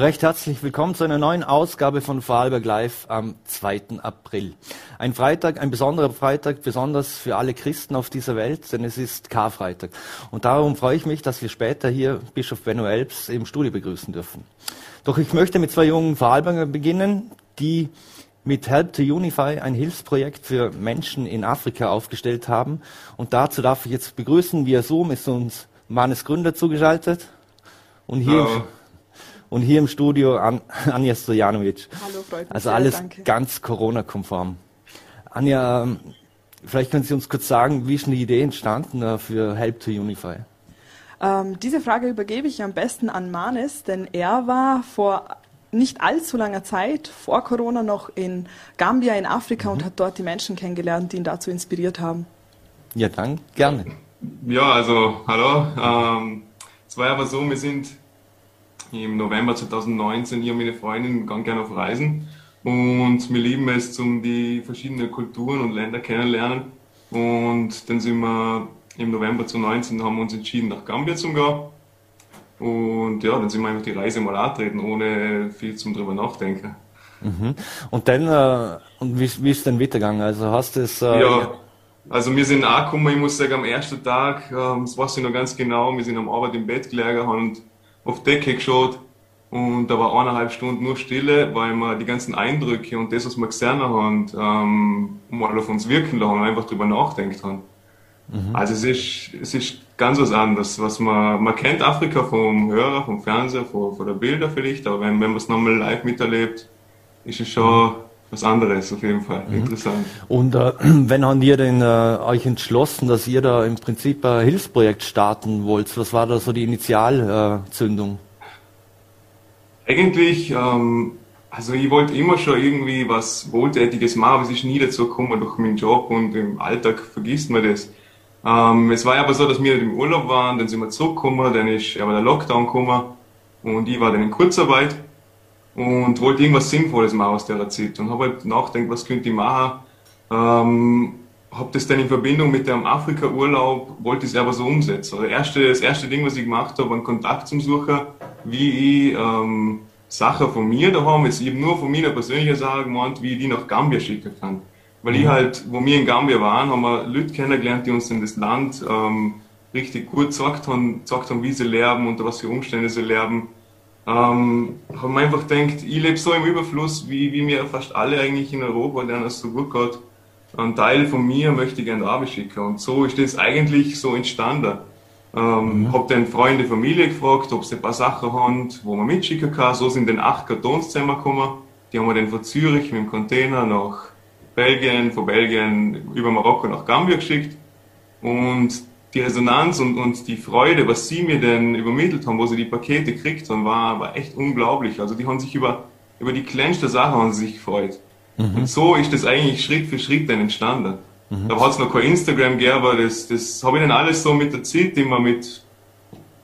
Recht herzlich willkommen zu einer neuen Ausgabe von Vorarlberg Live am 2. April. Ein Freitag, ein besonderer Freitag, besonders für alle Christen auf dieser Welt, denn es ist Karfreitag. Und darum freue ich mich, dass wir später hier Bischof Benno Elbs im Studio begrüßen dürfen. Doch ich möchte mit zwei jungen Vorarlbergern beginnen, die mit Help to Unify ein Hilfsprojekt für Menschen in Afrika aufgestellt haben. Und dazu darf ich jetzt begrüßen, via Zoom ist uns Manes Gründer zugeschaltet. Und hier, Hallo. Und hier im Studio An Anja Stojanovic. Hallo, freut mich Also sehr, alles danke. ganz Corona-konform. Anja, ähm, vielleicht können Sie uns kurz sagen, wie ist die Idee entstanden äh, für Help to Unify? Ähm, diese Frage übergebe ich am besten an Manes, denn er war vor nicht allzu langer Zeit, vor Corona, noch in Gambia in Afrika Mhm. und hat dort die Menschen kennengelernt, die ihn dazu inspiriert haben. Ja, dann gerne. Ja, also hallo. Ähm, es war aber so, wir sind im November 2019 hier mit meine Freundin ganz gerne auf Reisen und wir lieben es, um die verschiedenen Kulturen und Länder kennenlernen. Und dann sind wir im November 2019 haben wir uns entschieden, nach Gambia zu gehen. Und ja, dann sind wir einfach die Reise mal antreten, ohne viel zum drüber nachdenken. Mhm. Und dann, äh, und wie, wie ist denn weitergegangen? Also hast du es, äh, Ja, also wir sind angekommen, ich muss sagen, am ersten Tag, ähm, das weiß ich noch ganz genau, wir sind am Abend im Bett gelegen, haben auf die Decke geschaut und da war eineinhalb Stunden nur Stille, weil wir die ganzen Eindrücke und das, was wir gesehen haben, ähm, mal auf uns wirken lassen und einfach drüber nachdenkt haben. Also es ist, es ist ganz was anderes, was man, man kennt Afrika vom Hörer, vom Fernseher, von, von der Bilder vielleicht, aber wenn, wenn man es nochmal live miterlebt, ist es schon was anderes auf jeden Fall, interessant. Und äh, wenn habt ihr denn äh, euch entschlossen, dass ihr da im Prinzip ein Hilfsprojekt starten wollt? Was war da so die Initialzündung? Eigentlich, ähm, also ich wollte immer schon irgendwie was Wohltätiges machen, aber es ist nie dazu gekommen durch meinen Job und im Alltag vergisst man das. Ähm, es war aber so, dass wir im Urlaub waren, dann sind wir zurückgekommen, dann ist aber der Lockdown gekommen und ich war dann in Kurzarbeit und wollte irgendwas Sinnvolles machen aus der Zeit und habe halt nachgedacht, was könnte ich machen. Ähm, habe das dann in Verbindung mit dem Afrika-Urlaub, wollte ich es aber so umsetzen. Also erste, das erste Ding, was ich gemacht habe, einen Kontakt zum Suchen, wie ich ähm, Sachen von mir daheim, jetzt eben nur von meiner persönlichen Sache gemeint, wie ich die nach Gambia schicken kann. Weil ich halt, wo wir in Gambia waren, haben wir Leute kennengelernt, die uns in das Land ähm, richtig gut gesagt haben, gesagt haben, wie sie leben, unter was für Umstände sie leben. Ähm, haben wir einfach gedacht, ich lebe so im Überfluss, wie, wie mir fast alle eigentlich in Europa, denen es so gut geht. Ein Teil von mir möchte ich gerne da schicken. Und so ist das eigentlich so entstanden. Ähm, Hab dann Freunde, Familie gefragt, ob sie ein paar Sachen haben, wo man mitschicken kann. So sind dann acht Kartons zusammengekommen. Die haben wir dann von Zürich mit dem Container nach Belgien, von Belgien über Marokko nach Gambia geschickt. Und die Resonanz und, und die Freude, was sie mir denn übermittelt haben, wo sie die Pakete gekriegt haben, war, war echt unglaublich. Also die haben sich über, über die kleinste Sache haben sie sich gefreut. Und so ist das eigentlich Schritt für Schritt dann entstanden. Da hat es noch kein Instagram gegeben, aber das, das habe ich dann alles so mit der Zeit immer mit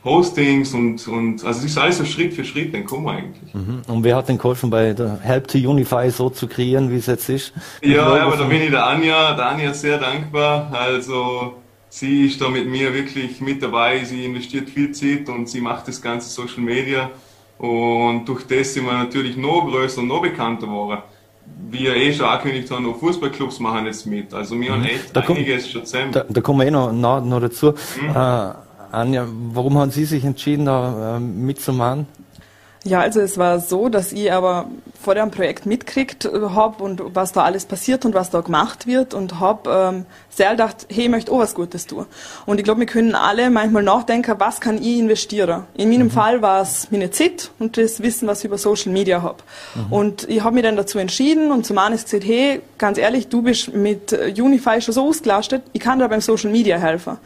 Postings und, und also es ist alles so Schritt für Schritt dann kommen eigentlich. Mhm. Und wer hat denn geholfen, bei der Help to Unify so zu kreieren, wie es jetzt ist? Ja, ja, aber da bin ich der Anja, der Anja sehr dankbar. Also sie ist da mit mir wirklich mit dabei. Sie investiert viel Zeit und sie macht das ganze Social Media. Und durch das sind wir natürlich noch größer und noch bekannter geworden. Wie wir eh schon angekündigt haben, auch Fußballclubs machen jetzt mit. Also wir haben echt Mhm. Da kommt- einiges schon zusammen. Da, da kommen wir eh noch, noch, noch dazu. Äh, Anja, warum haben Sie sich entschieden, da äh, mitzumachen? Ja, also es war so, dass ich aber vor dem Projekt mitkriegt äh, hab und was da alles passiert und was da gemacht wird und hab ähm, sehr gedacht, hey, ich möchte auch was Gutes tun. Und ich glaube, wir können alle manchmal nachdenken, was kann ich investieren? In meinem Fall war es meine Zeit und das Wissen, was ich über Social Media hab. Und ich habe mich dann dazu entschieden und zum einen gesagt, hey, ganz ehrlich, du bist mit Unify schon so ausgelastet, ich kann dir beim Social Media helfen.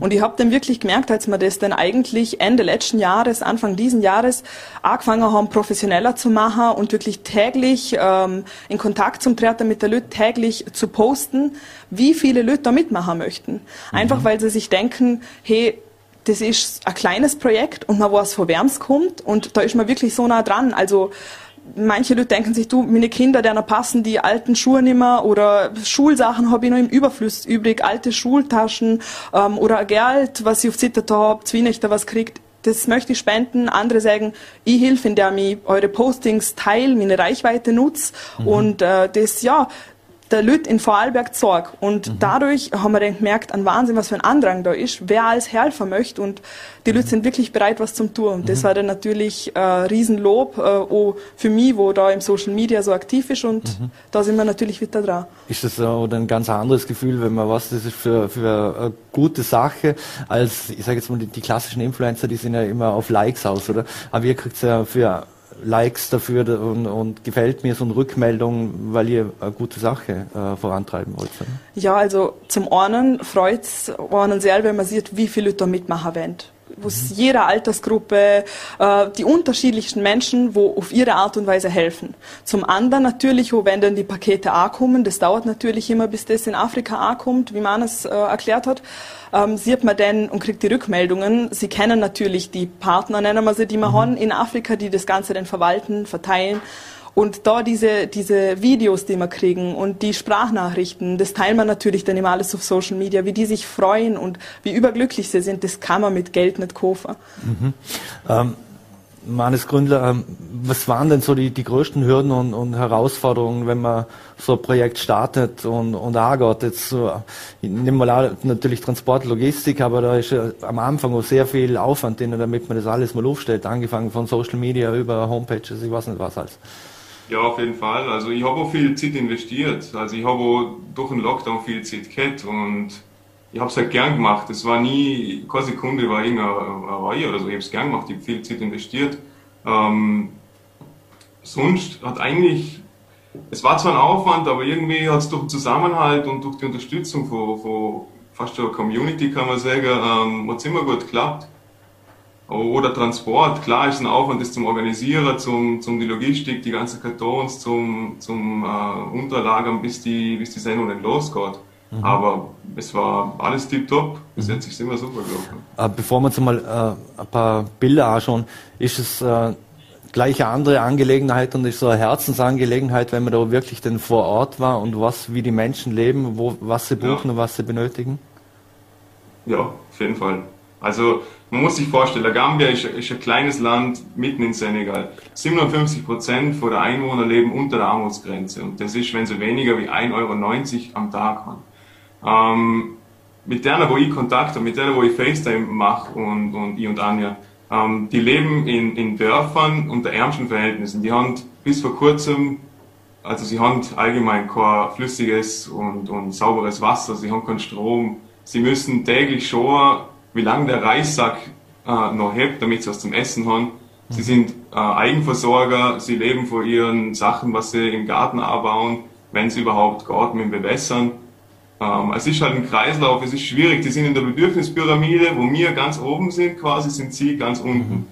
Und ich habe dann wirklich gemerkt, als wir das dann eigentlich Ende letzten Jahres, Anfang diesen Jahres angefangen haben, professioneller zu machen und wirklich täglich ähm, in Kontakt zu treten mit der Leute, täglich zu posten, wie viele Leute da mitmachen möchten. Einfach weil sie sich denken, hey, das ist ein kleines Projekt und man weiß, von wem es kommt und da ist man wirklich so nah dran. Also manche Leute denken sich, du, meine Kinder, denen passen die alten Schuhe nicht mehr oder Schulsachen habe ich noch im Überfluss übrig, alte Schultaschen ähm, oder Geld, was ich auf Zitter habe, Zwienechter was kriegt. Das möchte ich spenden. Andere sagen, ich helfe, indem ich eure Postings teile, meine Reichweite nutze. Mhm. Und äh, das, ja, der Leute in Vorarlberg Sorg. Und mhm. dadurch haben wir dann gemerkt, an Wahnsinn, was für ein Andrang da ist, wer als helfen möchte. Und die Leute sind wirklich bereit, was zum tun. Und das mhm. war dann natürlich äh, Riesenlob, äh, auch für mich, wo da im Social Media so aktiv ist. Und mhm. da sind wir natürlich wieder dran. Ist das auch ein ganz anderes Gefühl, wenn man was, das ist für, für eine gute Sache, als, ich sage jetzt mal, die, die, klassischen Influencer, die sind ja immer auf Likes aus, oder? Aber ihr kriegt ja für Likes dafür und, und, gefällt mir so eine Rückmeldung, weil ihr eine gute Sache äh, vorantreiben wollt. Ja, also zum einen freut es einen sehr, wenn man sieht, wie viele Leute da mitmachen wollen wo es mhm. jeder Altersgruppe, äh, die unterschiedlichsten Menschen, wo auf ihre Art und Weise helfen. Zum anderen natürlich, wo wenn dann die Pakete ankommen, das dauert natürlich immer, bis das in Afrika ankommt, wie man es äh, erklärt hat, ähm, sieht man dann und kriegt die Rückmeldungen. Sie kennen natürlich die Partner, nennen wir sie, die wir mhm. haben in Afrika, die das Ganze dann verwalten, verteilen. Und da diese, diese Videos, die wir kriegen und die Sprachnachrichten, das teilen wir natürlich dann immer alles auf Social Media, wie die sich freuen und wie überglücklich sie sind, das kann man mit Geld nicht kaufen. Mhm. Ähm, Manes Gründler, ähm, was waren denn so die, die größten Hürden und, und, Herausforderungen, wenn man so ein Projekt startet und, und angeht? Jetzt so, ich nehme mal an, natürlich Transport, Logistik, aber da ist ja am Anfang auch sehr viel Aufwand drin, damit man das alles mal aufstellt, angefangen von Social Media über Homepages, ich weiß nicht was alles. Ja, auf jeden Fall. Also ich habe auch viel Zeit investiert. Also ich habe auch durch den Lockdown viel Zeit gehabt und ich habe es halt gern gemacht. Es war nie, keine Sekunde war irgendeine Reihe oder so. Ich habe es gern gemacht, ich habe viel Zeit investiert. Ähm, sonst hat eigentlich, es war zwar ein Aufwand, aber irgendwie hat es durch den Zusammenhalt und durch die Unterstützung von, von fast der Community, kann man sagen, ähm, hat es immer gut geklappt. Oder Transport, klar ist ein Aufwand, das zum Organisieren, zum, zum die Logistik, die ganzen Kartons, zum, zum äh, Unterlagern, bis die, bis die Sendung dann losgeht. Mhm. Aber es war alles tiptop. Bis mhm. jetzt ist es immer super gelaufen. Äh, bevor wir uns mal äh, ein paar Bilder anschauen, ist es äh, gleich eine andere Angelegenheit und ist so eine Herzensangelegenheit, wenn man da wirklich denn vor Ort war und was, wie die Menschen leben, wo, was sie buchen ja. und was sie benötigen? Ja, auf jeden Fall. Also man muss sich vorstellen, Gambia ist, ist ein kleines Land mitten in Senegal. 57 Prozent der Einwohner leben unter der Armutsgrenze und das ist, wenn sie weniger wie 1,90 Euro am Tag haben. Ähm, mit der, wo ich Kontakt habe, mit der, wo ich FaceTime mache und, und ich und Anja, ähm, die leben in, in Dörfern unter ärmsten Verhältnissen. Die haben bis vor kurzem, also sie haben allgemein kein flüssiges und, und sauberes Wasser, sie haben keinen Strom, sie müssen täglich schon wie lange der Reissack äh, noch hebt, damit sie was zum Essen haben. Sie sind äh, Eigenversorger, sie leben von ihren Sachen, was sie im Garten anbauen, wenn sie überhaupt Garten mit bewässern. Ähm, es ist halt ein Kreislauf, es ist schwierig. Die sind in der Bedürfnispyramide, wo wir ganz oben sind, quasi sind sie ganz unten.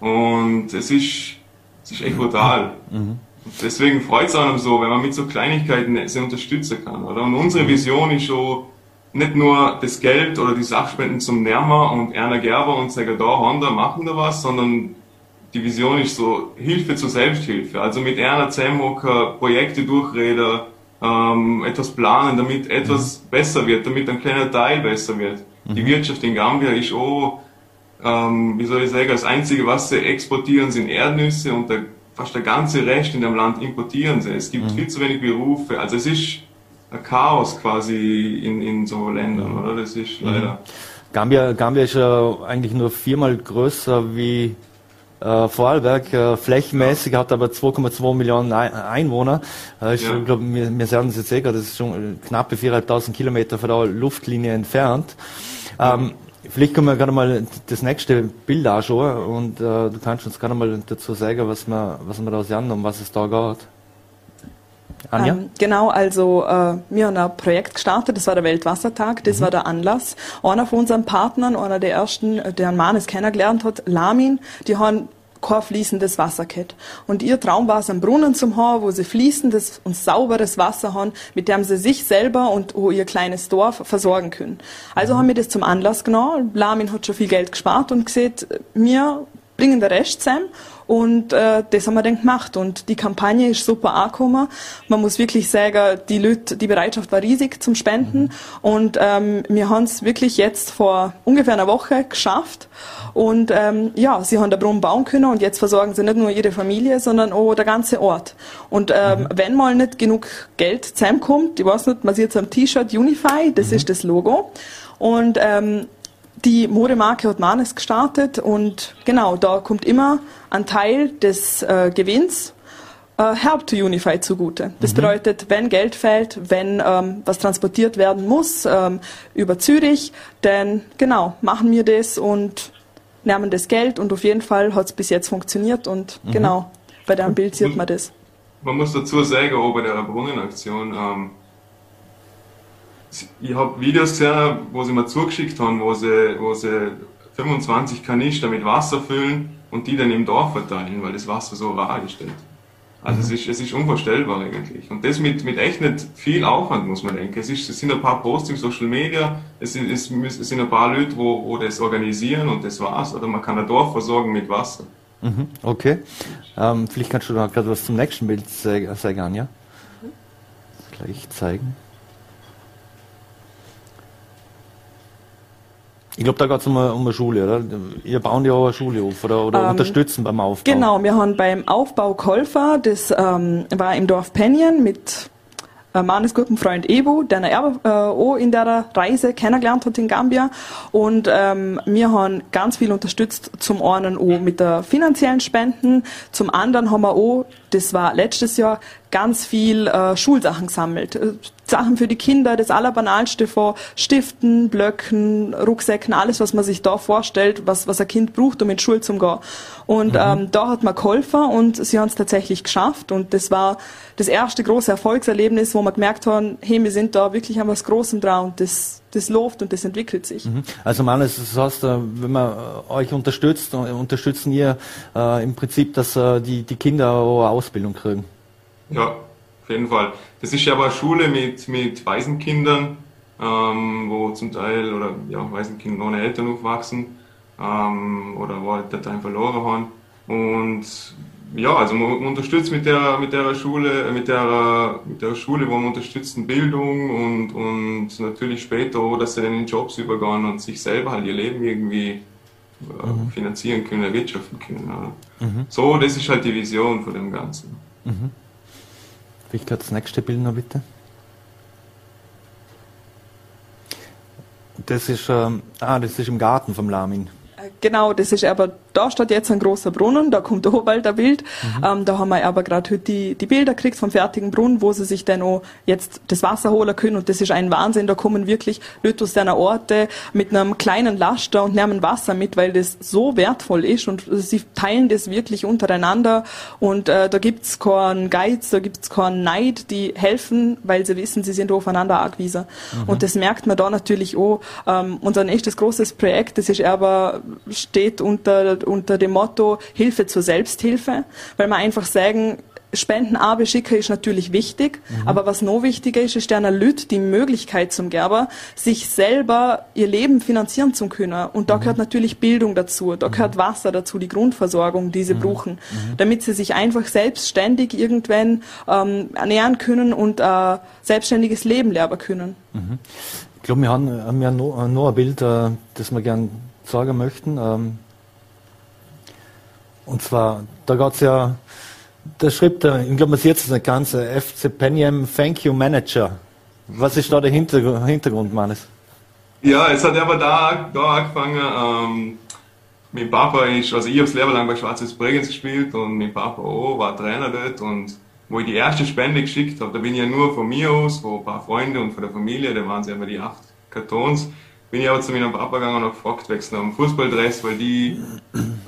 Mhm. Und es ist, es ist echt brutal. Mhm. Deswegen freut es einem so, wenn man mit so Kleinigkeiten sie unterstützen kann. Oder? Und unsere Vision ist schon, nicht nur das Geld oder die Sachspenden zum Nerma und Erna Gerber und sagen, da haben da, machen da was, sondern die Vision ist so Hilfe zur Selbsthilfe. Also mit Erna Zemhocker Projekte durchreden, ähm, etwas planen, damit etwas mhm. besser wird, damit ein kleiner Teil besser wird. Mhm. Die Wirtschaft in Gambia ist auch, ähm, wie soll ich sagen, das einzige, was sie exportieren, sind Erdnüsse und der, fast der ganze Rest in dem Land importieren sie. Es gibt mhm. viel zu wenig Berufe. Also es ist Chaos quasi in, in so Ländern, oder? Das ist mhm. leider. Gambia, Gambia ist ja eigentlich nur viermal größer wie äh, Vorarlberg, äh, flächenmäßig hat aber 2,2 Millionen Einwohner. Äh, ich ja. glaube, wir, wir sagen es jetzt eh gerade, das ist schon knappe 4.500 Kilometer von der Luftlinie entfernt. Ähm, Vielleicht können wir gerade mal das nächste Bild anschauen und äh, du kannst uns gerade mal dazu sagen, was wir, was wir da sehen, um was es da geht. Anja? Ähm, genau, also äh, wir haben ein Projekt gestartet, das war der Weltwassertag, das mhm. war der Anlass. Einer von unseren Partnern, einer der ersten, äh, der einen Mann es kennengelernt hat, Lamin, die haben kein fließendes Wasser gehabt. Und ihr Traum war es, einen Brunnen zu haben, wo sie fließendes und sauberes Wasser haben, mit dem sie sich selber und ihr kleines Dorf versorgen können. Also mhm. haben wir das zum Anlass genommen. Lamin hat schon viel Geld gespart und gesagt, wir bringen den Rest zusammen Und äh, das haben wir dann gemacht. Und die Kampagne ist super angekommen. Man muss wirklich sagen, die Leute, die Bereitschaft war riesig zum Spenden. Mhm. Und ähm, wir haben es wirklich jetzt vor ungefähr einer Woche geschafft. Und ähm, ja, sie haben den Brunnen bauen können und jetzt versorgen sie nicht nur ihre Familie, sondern auch der ganze Ort. Und ähm, mhm. wenn mal nicht genug Geld zusammenkommt, ich weiß nicht, man sieht es am T-Shirt Unify, das mhm. ist das Logo. Und ähm, die Modemarke hat Manes gestartet und genau, da kommt immer ein Teil des äh, Gewinns äh, Help to Unify zugute. Das mhm. bedeutet, wenn Geld fällt, wenn ähm, was transportiert werden muss ähm, über Zürich, dann genau, machen wir das und nehmen das Geld und auf jeden Fall hat es bis jetzt funktioniert und mhm. genau, bei dem Bild sieht man das. Man muss dazu sagen, auch bei der Brunnenaktion, ähm, ich habe Videos gesehen, wo sie mir zugeschickt haben, wo sie, wo sie 25 Kanister mit Wasser füllen und die dann im Dorf verteilen, weil das Wasser so rar ist. Also mhm. es, ist, es ist unvorstellbar eigentlich. Und das mit, mit echt nicht viel Aufwand, muss man denken. Es, ist, es sind ein paar Postings, Social Media, es, sind, es, es sind ein paar Leute, wo, wo das organisieren und das war's. Oder man kann ein Dorf versorgen mit Wasser. Mhm. Okay. Ähm, vielleicht kannst du da gerade was zum nächsten Bild sagen, ja? Mhm. Gleich zeigen. Ich glaube, da geht es um, um eine Schule, oder? Ihr bauen ja auch eine Schule auf oder, oder ähm, unterstützen beim Aufbau. Genau, wir haben beim Aufbau Kolfer, das ähm, war im Dorf Penien mit äh, meines guten Freund Ebu, der er äh, auch in der Reise kennengelernt hat in Gambia. Und ähm, wir haben ganz viel unterstützt, zum einen auch mit der finanziellen Spenden, zum anderen haben wir auch, das war letztes Jahr, ganz viel äh, Schulsachen gesammelt. Äh, Sachen für die Kinder, das Allerbanalste von Stiften, Blöcken, Rucksäcken, alles, was man sich da vorstellt, was, was ein Kind braucht, um in die Schule zu gehen. Und mhm. ähm, da hat man geholfen und sie haben es tatsächlich geschafft. Und das war das erste große Erfolgserlebnis, wo man gemerkt haben, hey, wir sind da wirklich an was Großem dran und das, das läuft und das entwickelt sich. Mhm. Also man, das heißt, äh, wenn man äh, euch unterstützt, unterstützen ihr äh, im Prinzip, dass äh, die, die Kinder auch eine Ausbildung kriegen. Ja, auf jeden Fall. Das ist ja aber eine Schule mit, mit Waisenkindern, ähm, wo zum Teil, oder ja, Waisenkinder ohne Eltern aufwachsen, ähm, oder wo halt Dateien verloren haben. Und ja, also man, unterstützt mit der, mit der Schule, äh, mit der, mit der Schule, wo man unterstützt Bildung und, und natürlich später auch, dass sie dann in Jobs übergehen und sich selber halt ihr Leben irgendwie äh, mhm. finanzieren können, erwirtschaften können. Mhm. So, das ist halt die Vision von dem Ganzen. Mhm. Victor, das nächste Bild noch bitte. Das ist, ähm, ah, das ist im Garten vom Lamin. Genau, das ist aber, da steht jetzt ein großer Brunnen, da kommt auch bald ein Bild. Mhm. Ähm, da haben wir aber gerade heute die, die Bilder gekriegt vom fertigen Brunnen, wo sie sich dann auch jetzt das Wasser holen können und das ist ein Wahnsinn. Da kommen wirklich Leute aus deiner Orte mit einem kleinen Laster und nehmen Wasser mit, weil das so wertvoll ist und sie teilen das wirklich untereinander und äh, da gibt's keinen Geiz, da gibt's keinen Neid, die helfen, weil sie wissen, sie sind aufeinander angewiesen. Mhm. Und das merkt man da natürlich auch. Ähm, unser nächstes großes Projekt, das ist aber steht unter, unter dem Motto Hilfe zur Selbsthilfe, weil wir einfach sagen, Spenden schicken ist natürlich wichtig, mhm. aber was noch wichtiger ist, ist der Leute die Möglichkeit zum Gerber, sich selber ihr Leben finanzieren zu können. Und da mhm. gehört natürlich Bildung dazu, da mhm. gehört Wasser dazu, die Grundversorgung, die sie mhm. brauchen, mhm. damit sie sich einfach selbstständig irgendwann ähm, ernähren können und äh, selbstständiges Leben lernen können. Mhm. Ich glaube, wir haben, haben ja noch, noch ein Bild, äh, das wir gerne sagen möchten. Ähm, und zwar, da geht es ja, da schreibt er, ich glaube, man sieht es nicht ganz, FC Peniem Thank You Manager. Was ist da der Hintergrund, Mannes? Ja, es hat aber da, da angefangen, ähm, mein Papa ist, also ich habe das Leben lang bei Schwarzes Bregenz gespielt und mein Papa auch, war Trainer dort und wo ich die erste Spende geschickt habe, da bin ich ja nur von mir aus, von ein paar Freunden und von der Familie, da waren es immer die acht Kartons, bin ich aber zu meinem Papa gegangen und gefragt, wechseln am Fußballdress, weil die,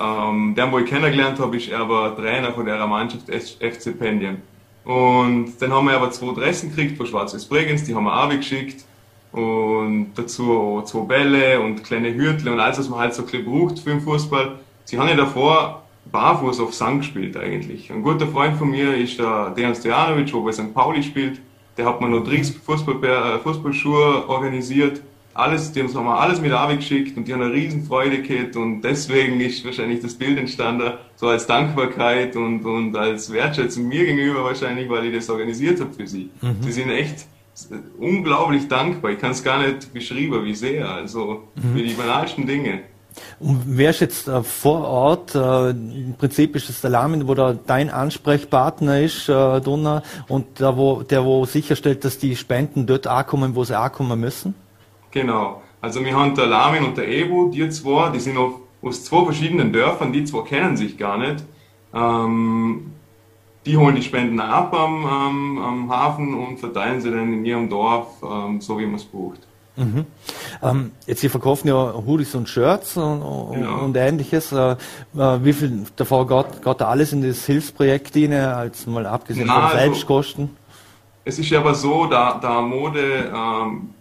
ähm, der, wo ich kennengelernt habe, ist er aber Trainer von der Mannschaft FC Pendien. Und dann haben wir aber zwei Dressen gekriegt von Schwarzes Bregenz, die haben wir auch geschickt. Und dazu auch zwei Bälle und kleine Hürtle und alles, was man halt so ein braucht für den Fußball. Sie haben ja davor barfuß auf Sang gespielt eigentlich. Ein guter Freund von mir ist der Dejan Stojanovic, wo bei St. Pauli spielt. Der hat mir noch Tricks Fußball, äh, Fußballschuhe organisiert alles, die haben wir alles mit geschickt und die haben eine riesen Freude gehabt und deswegen ist wahrscheinlich das Bild entstanden, so als Dankbarkeit und, und als Wertschätzung mir gegenüber wahrscheinlich, weil ich das organisiert habe für sie. Mhm. Sie sind echt unglaublich dankbar. Ich kann es gar nicht beschreiben, wie sehr. Also mhm. für die banalsten Dinge. Und wer ist jetzt äh, vor Ort? Äh, Im Prinzip ist es der Lamin, wo da dein Ansprechpartner ist, äh, Donner, und der wo, der, wo sicherstellt, dass die Spenden dort ankommen, wo sie ankommen müssen? Genau. Also wir haben der Lamin und der Ebu, die zwei, die sind auf, aus zwei verschiedenen Dörfern, die zwei kennen sich gar nicht. Ähm, die holen die Spenden ab am, am, am, Hafen und verteilen sie dann in ihrem Dorf, ähm, so wie man es braucht. Mhm. Ähm, jetzt, Sie verkaufen ja Hoodies und Shirts und, genau. und ähnliches. Äh, äh, wie viel davon geht, geht da alles in das Hilfsprojekt rein, als mal abgesehen Na, von also Selbstkosten? Also, es ist aber so, da, da Mode ähm,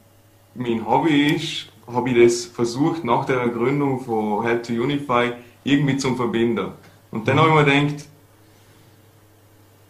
mein Hobby ist, habe ich das versucht, nach der Gründung von Help to Unify irgendwie zum Verbinden. Und dann habe ich mir gedacht,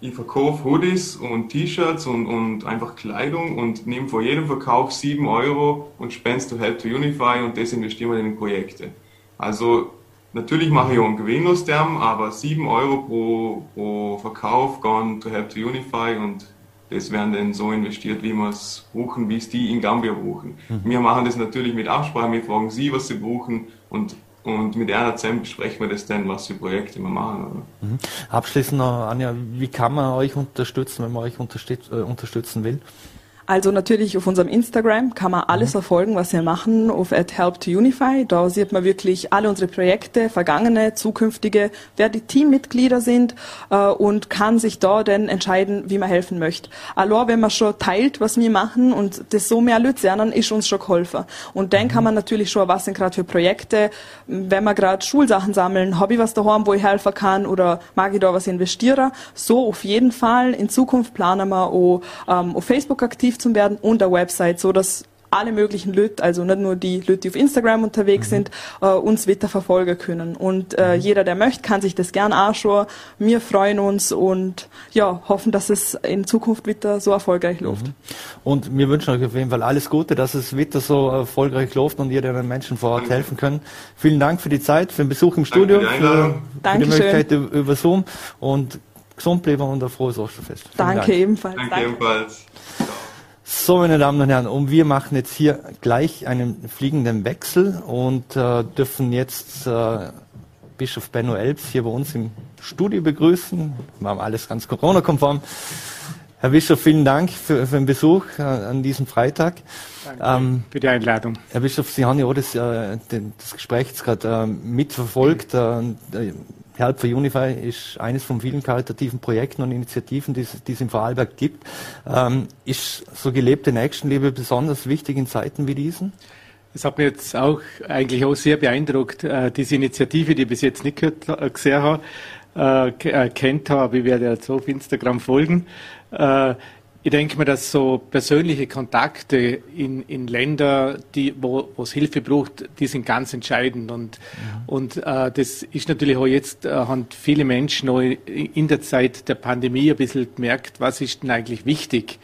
ich verkaufe Hoodies und T-Shirts und, und einfach Kleidung und nehme vor jedem Verkauf 7 Euro und spende to Help to Unify und das investieren wir in Projekte. Also natürlich mache ich auch einen Gewinn aus dem, aber 7 Euro pro, pro Verkauf gehen to Help to Unify und das werden dann so investiert, wie wir es brauchen, wie es die in Gambia brauchen. Mhm. Wir machen das natürlich mit Absprache, wir fragen sie, was sie brauchen und und mit einer zusammen besprechen wir das dann, was für Projekte wir machen. Mhm. Abschließend noch, Anja, wie kann man euch unterstützen, wenn man euch unterstütz, äh, unterstützen will? Also natürlich auf unserem Instagram kann man alles mhm. verfolgen, was wir machen, auf at Help to Unify. Da sieht man wirklich alle unsere Projekte, vergangene, zukünftige, wer die Teammitglieder sind äh, und kann sich da dann entscheiden, wie man helfen möchte. Alors, wenn man schon teilt, was wir machen und das so mehr Leute sehen, ist uns schon geholfen. Und dann mhm. kann man natürlich schon, was sind gerade für Projekte, wenn wir gerade Schulsachen sammeln, ich was daheim, wo ich helfen kann oder mag ich da was investieren. So auf jeden Fall. In Zukunft planen wir auch ähm, auf Facebook aktiv zu werden und der Website, so dass alle möglichen Leute, also nicht nur die Leute, die auf Instagram unterwegs mhm. sind, äh, uns weiter verfolgen können. Und äh, mhm. jeder, der möchte, kann sich das gern anschauen. Wir freuen uns und ja, hoffen, dass es in Zukunft wieder so erfolgreich läuft. Mhm. Und wir wünschen euch auf jeden Fall alles Gute, dass es wieder so erfolgreich läuft und ihr den Menschen vor Ort helfen könnt. Vielen Dank für die Zeit, für den Besuch im Studio, für, für, die Möglichkeit über Zoom und gesund bleiben und ein frohes Osterfest. Danke Dank. ebenfalls. Danke, Danke. ebenfalls. So, meine Damen und Herren, und wir machen jetzt hier gleich einen fliegenden Wechsel und äh, dürfen jetzt äh, Bischof Benno Elbs hier bei uns im Studio begrüßen. Wir haben alles ganz Corona-konform. Herr Bischof, vielen Dank für, für den Besuch äh, an diesem Freitag. Danke ähm, für die Einladung. Herr Bischof, Sie haben ja auch das, äh, das Gespräch gerade äh, mitverfolgt. Äh, Help for Unify ist eines von vielen karitativen Projekten und Initiativen, die, die es in Vorarlberg gibt. Ähm, ist so gelebte Nächstenliebe besonders wichtig in Zeiten wie diesen? Es hat mich jetzt auch eigentlich auch sehr beeindruckt, äh, diese Initiative, die ich bis jetzt nicht gehört, äh, gesehen habe, äh, kennt habe. Ich werde jetzt auf Instagram folgen. Ich denke mir, dass so persönliche Kontakte in, in Länder, die, wo es Hilfe braucht, die sind ganz entscheidend. Und, ja. und äh, das ist natürlich auch jetzt, äh, haben viele Menschen auch in der Zeit der Pandemie ein bisschen gemerkt, was ist denn eigentlich wichtig?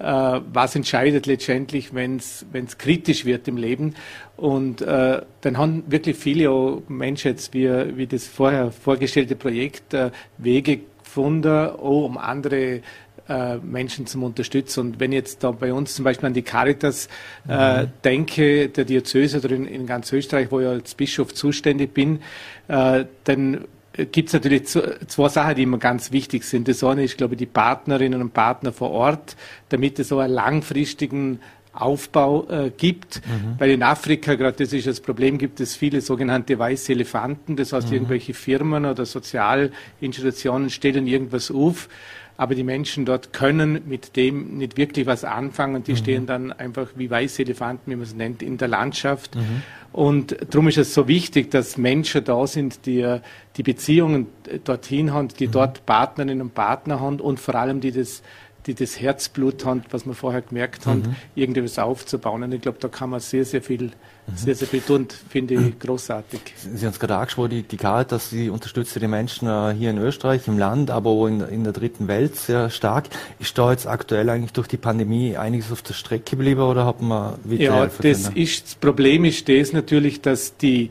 Äh, was entscheidet letztendlich, wenn es kritisch wird im Leben? Und äh, dann haben wirklich viele auch Menschen jetzt, wie, wie das vorher vorgestellte Projekt, äh, Wege gefunden, auch um andere äh, Menschen zum Unterstützen. Und wenn ich jetzt da bei uns zum Beispiel an die Caritas äh, mhm. denke, der Diözese oder in, in, ganz Österreich, wo ich als Bischof zuständig bin, äh, dann gibt es natürlich zwei Sachen, die immer ganz wichtig sind. Das eine ist, glaube ich, die Partnerinnen und Partner vor Ort, damit es so einen langfristigen Aufbau äh, gibt, mhm. weil in Afrika, gerade das ist das Problem, gibt es viele sogenannte weiße Elefanten, das heißt, mhm. irgendwelche Firmen oder Sozialinstitutionen stellen irgendwas auf aber die Menschen dort können mit dem nicht wirklich was anfangen und die mhm. stehen dann einfach wie weiße Elefanten, wie man es nennt, in der Landschaft. Mhm. Und darum ist es so wichtig, dass Menschen da sind, die die Beziehungen dorthin haben, die mhm. dort Partnerinnen und Partner haben und vor allem die das die das Herzblut haben, was wir vorher gemerkt haben, mhm. irgendetwas aufzubauen. Und ich glaube, da kann man sehr, sehr viel, mhm. sehr, sehr viel tun, finde ich großartig. Sie haben es gerade angesprochen, die, die Caritas, die unterstützt die Menschen äh, hier in Österreich, im Land, aber auch in, in der dritten Welt sehr stark. Ist da jetzt aktuell eigentlich durch die Pandemie einiges auf der Strecke geblieben oder hat man wieder Ja, das, ist, das Problem ist das natürlich, dass die,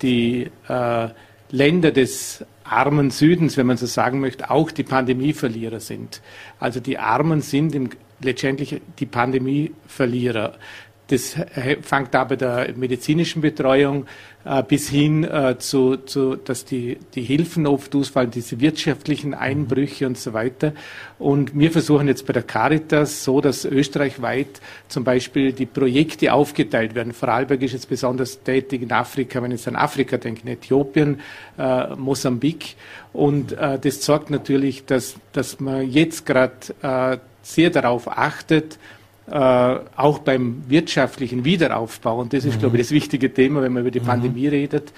die äh, Länder des armen Südens, wenn man so sagen möchte, auch die Pandemieverlierer sind. Also die Armen sind im, letztendlich die Pandemieverlierer. Das fängt da bei der medizinischen Betreuung äh, bis hin äh, zu, zu, dass die, die Hilfen oft ausfallen, diese wirtschaftlichen Einbrüche und so weiter. Und wir versuchen jetzt bei der Caritas so, dass österreichweit zum Beispiel die Projekte aufgeteilt werden. Vorarlberg ist jetzt besonders tätig in Afrika, wenn ich an Afrika denke, in Äthiopien, äh, Mosambik. Und äh, das sorgt natürlich, dass, dass man jetzt gerade sehr darauf achtet, äh, auch beim wirtschaftlichen Wiederaufbau, und das ist, mhm. glaube ich, das wichtige Thema, wenn man über die mhm. Pandemie redet,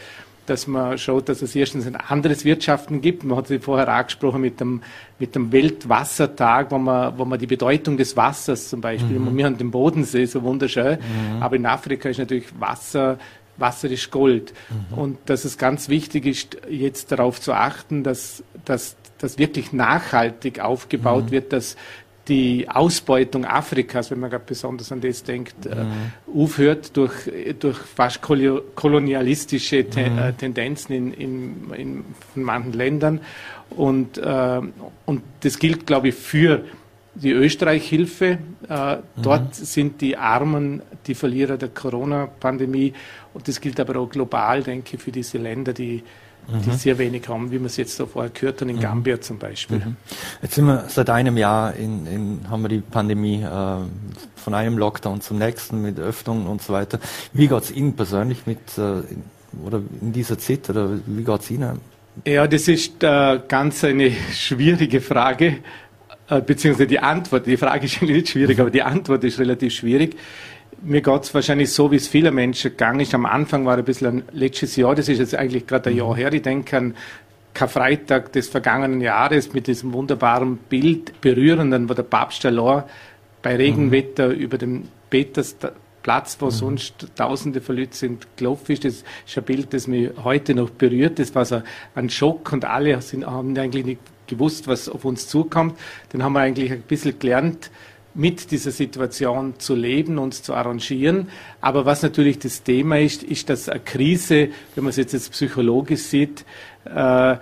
dass man schaut, dass es erstens ein anderes Wirtschaften gibt. Man hat sich vorher angesprochen mit dem, mit dem Weltwassertag, wo man, wo man die Bedeutung des Wassers zum Beispiel, mhm. wir haben den Bodensee so wunderschön, mhm. aber in Afrika ist natürlich Wasser, Wasser ist Gold. Mhm. Und dass es ganz wichtig ist, jetzt darauf zu achten, dass, dass, dass wirklich nachhaltig aufgebaut mhm. wird, dass die Ausbeutung Afrikas, wenn man gerade besonders an das denkt, äh, mhm. aufhört durch, durch fast kolonialistische Te mhm. äh, Tendenzen in, in, in, manchen Ländern. Und, äh, und das gilt, glaube ich, für die Österreich-Hilfe. Äh, mhm. Dort sind die Armen die Verlierer der Corona-Pandemie. Und das gilt aber auch global, denke ich, für diese Länder, die die mhm. sehr wenig haben, wie wir es jetzt so vorher gehört haben, in mhm. Gambia zum Beispiel. Mhm. Jetzt sind wir seit einem Jahr in, in haben wir die Pandemie äh, von einem Lockdown zum nächsten mit Öffnungen und so weiter. Wie geht es Ihnen persönlich mit äh, oder in dieser Zeit oder wie geht es Ihnen? Ja, das ist äh, ganz eine schwierige Frage, äh, beziehungsweise die Antwort. Die Frage ist nicht schwierig, aber die Antwort ist relativ schwierig mir geht's wahrscheinlich so, wie es vielen Menschen gegangen ist. Am Anfang war ein bisschen ein letztes Jahr, das ist jetzt eigentlich gerade ein Jahr mhm. her. Ich denke an Karfreitag des vergangenen Jahres mit diesem wunderbaren Bild berührenden, wo der Papst allein bei Regenwetter mhm. über dem Petersplatz, wo mhm. sonst Tausende von Leuten sind, gelaufen ist. Das ist ein Bild, das mich heute noch berührt. Das war so ein Schock und alle sind, haben eigentlich nicht gewusst, was auf uns zukommt. Dann haben wir eigentlich ein bisschen gelernt, mit dieser Situation zu leben, uns zu arrangieren. Aber was natürlich das Thema ist, ist, dass eine Krise, wenn man es jetzt, jetzt psychologisch sieht, äh,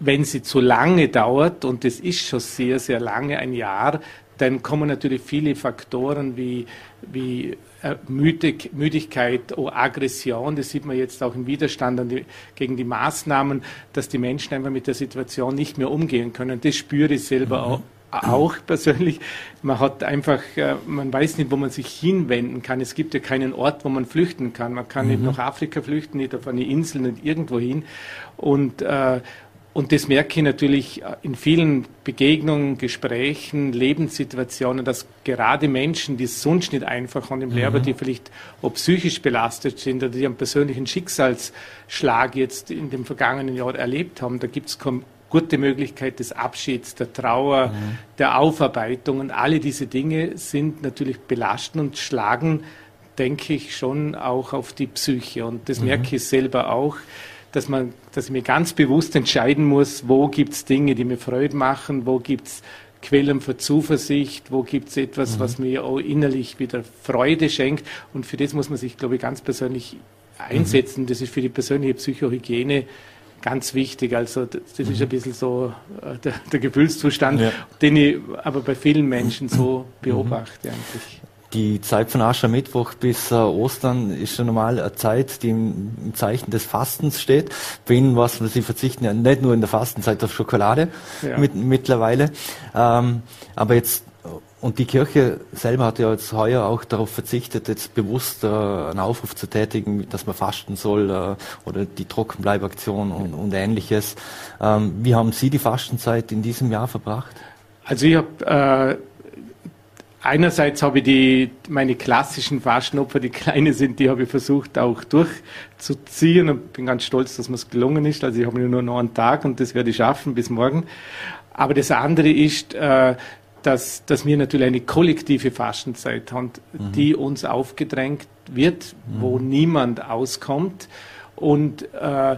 wenn sie zu lange dauert, und das ist schon sehr, sehr lange, ein Jahr, dann kommen natürlich viele Faktoren wie, wie äh, Müdig, Müdigkeit, oh, Aggression, das sieht man jetzt auch im Widerstand die, gegen die Maßnahmen, dass die Menschen einfach mit der Situation nicht mehr umgehen können. Das spüre ich selber mhm. auch, auch persönlich. Man hat einfach, äh, man weiß nicht, wo man sich hinwenden kann. Es gibt ja keinen Ort, wo man flüchten kann. Man kann mhm. nicht nach Afrika flüchten, nicht auf eine Insel, nicht irgendwo hin. Und, äh, und das merke ich natürlich in vielen Begegnungen, Gesprächen, Lebenssituationen, dass gerade Menschen, die es sonst nicht einfach haben im mhm. Leben, die vielleicht auch psychisch belastet sind oder die einen persönlichen Schicksalsschlag jetzt in dem vergangenen Jahr erlebt haben, da gibt es gute Möglichkeit des Abschieds, der Trauer, mhm. der Aufarbeitung und alle diese Dinge sind natürlich belastend und schlagen, denke ich, schon auch auf die Psyche. Und das mhm. merke ich selber auch, dass, man, dass ich mir ganz bewusst entscheiden muss, wo gibt es Dinge, die mir Freude machen, wo gibt es Quellen für Zuversicht, wo gibt es etwas, mhm. was mir auch innerlich wieder Freude schenkt. Und für das muss man sich, glaube ich, ganz persönlich einsetzen. Mhm. Das ist für die persönliche Psychohygiene ganz wichtig. Also das ist ein bisschen so äh, der, der Gefühlszustand, ja. den ich aber bei vielen Menschen so mhm. beobachte eigentlich. Die Zeit von Aschermittwoch bis äh, Ostern ist schon normal eine Zeit, die im, im Zeichen des Fastens steht. Bei Ihnen was, Sie verzichten ja nicht nur in der Fastenzeit auf Schokolade ja. mit, mittlerweile. Ähm, aber jetzt und die Kirche selber hat ja jetzt heuer auch darauf verzichtet, jetzt bewusst äh, einen Aufruf zu tätigen, dass man fasten soll äh, oder die Trockenbleibaktion und, und ähnliches. Ähm, wie haben Sie die Fastenzeit in diesem Jahr verbracht? Also ich habe äh, einerseits habe ich die meine klassischen Fastenopfer, die kleine sind, die habe ich versucht auch durchzuziehen und bin ganz stolz, dass mir es gelungen ist. Also ich habe nur noch einen Tag und das werde ich schaffen bis morgen. Aber das andere ist, äh, dass, dass wir natürlich eine kollektive Fastenzeit haben, mhm. die uns aufgedrängt wird, mhm. wo niemand auskommt. Und äh,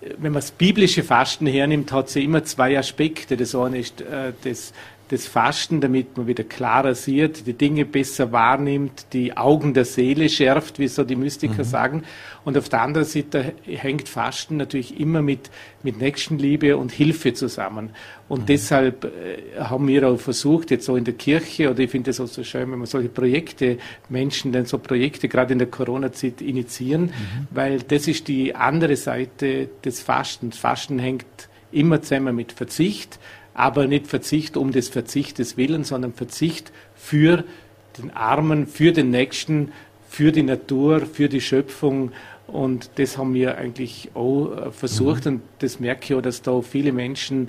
wenn man das biblische Fasten hernimmt, hat sie immer zwei Aspekte. Das eine ist äh, das, das Fasten, damit man wieder klarer sieht, die Dinge besser wahrnimmt, die Augen der Seele schärft, wie so die Mystiker mhm. sagen. Und auf der anderen Seite hängt Fasten natürlich immer mit, mit Nächstenliebe und Hilfe zusammen. Und mhm. deshalb äh, haben wir auch versucht, jetzt so in der Kirche, oder ich finde es auch so schön, wenn man solche Projekte, Menschen dann so Projekte gerade in der Corona-Zeit initiieren, mhm. weil das ist die andere Seite des Fastens. Fasten hängt immer zusammen mit Verzicht, aber nicht Verzicht um des Verzichtes willen, sondern Verzicht für den Armen, für den Nächsten, für die Natur, für die Schöpfung. Und das haben wir eigentlich auch äh, versucht. Mhm. Und das merke ich auch, dass da viele Menschen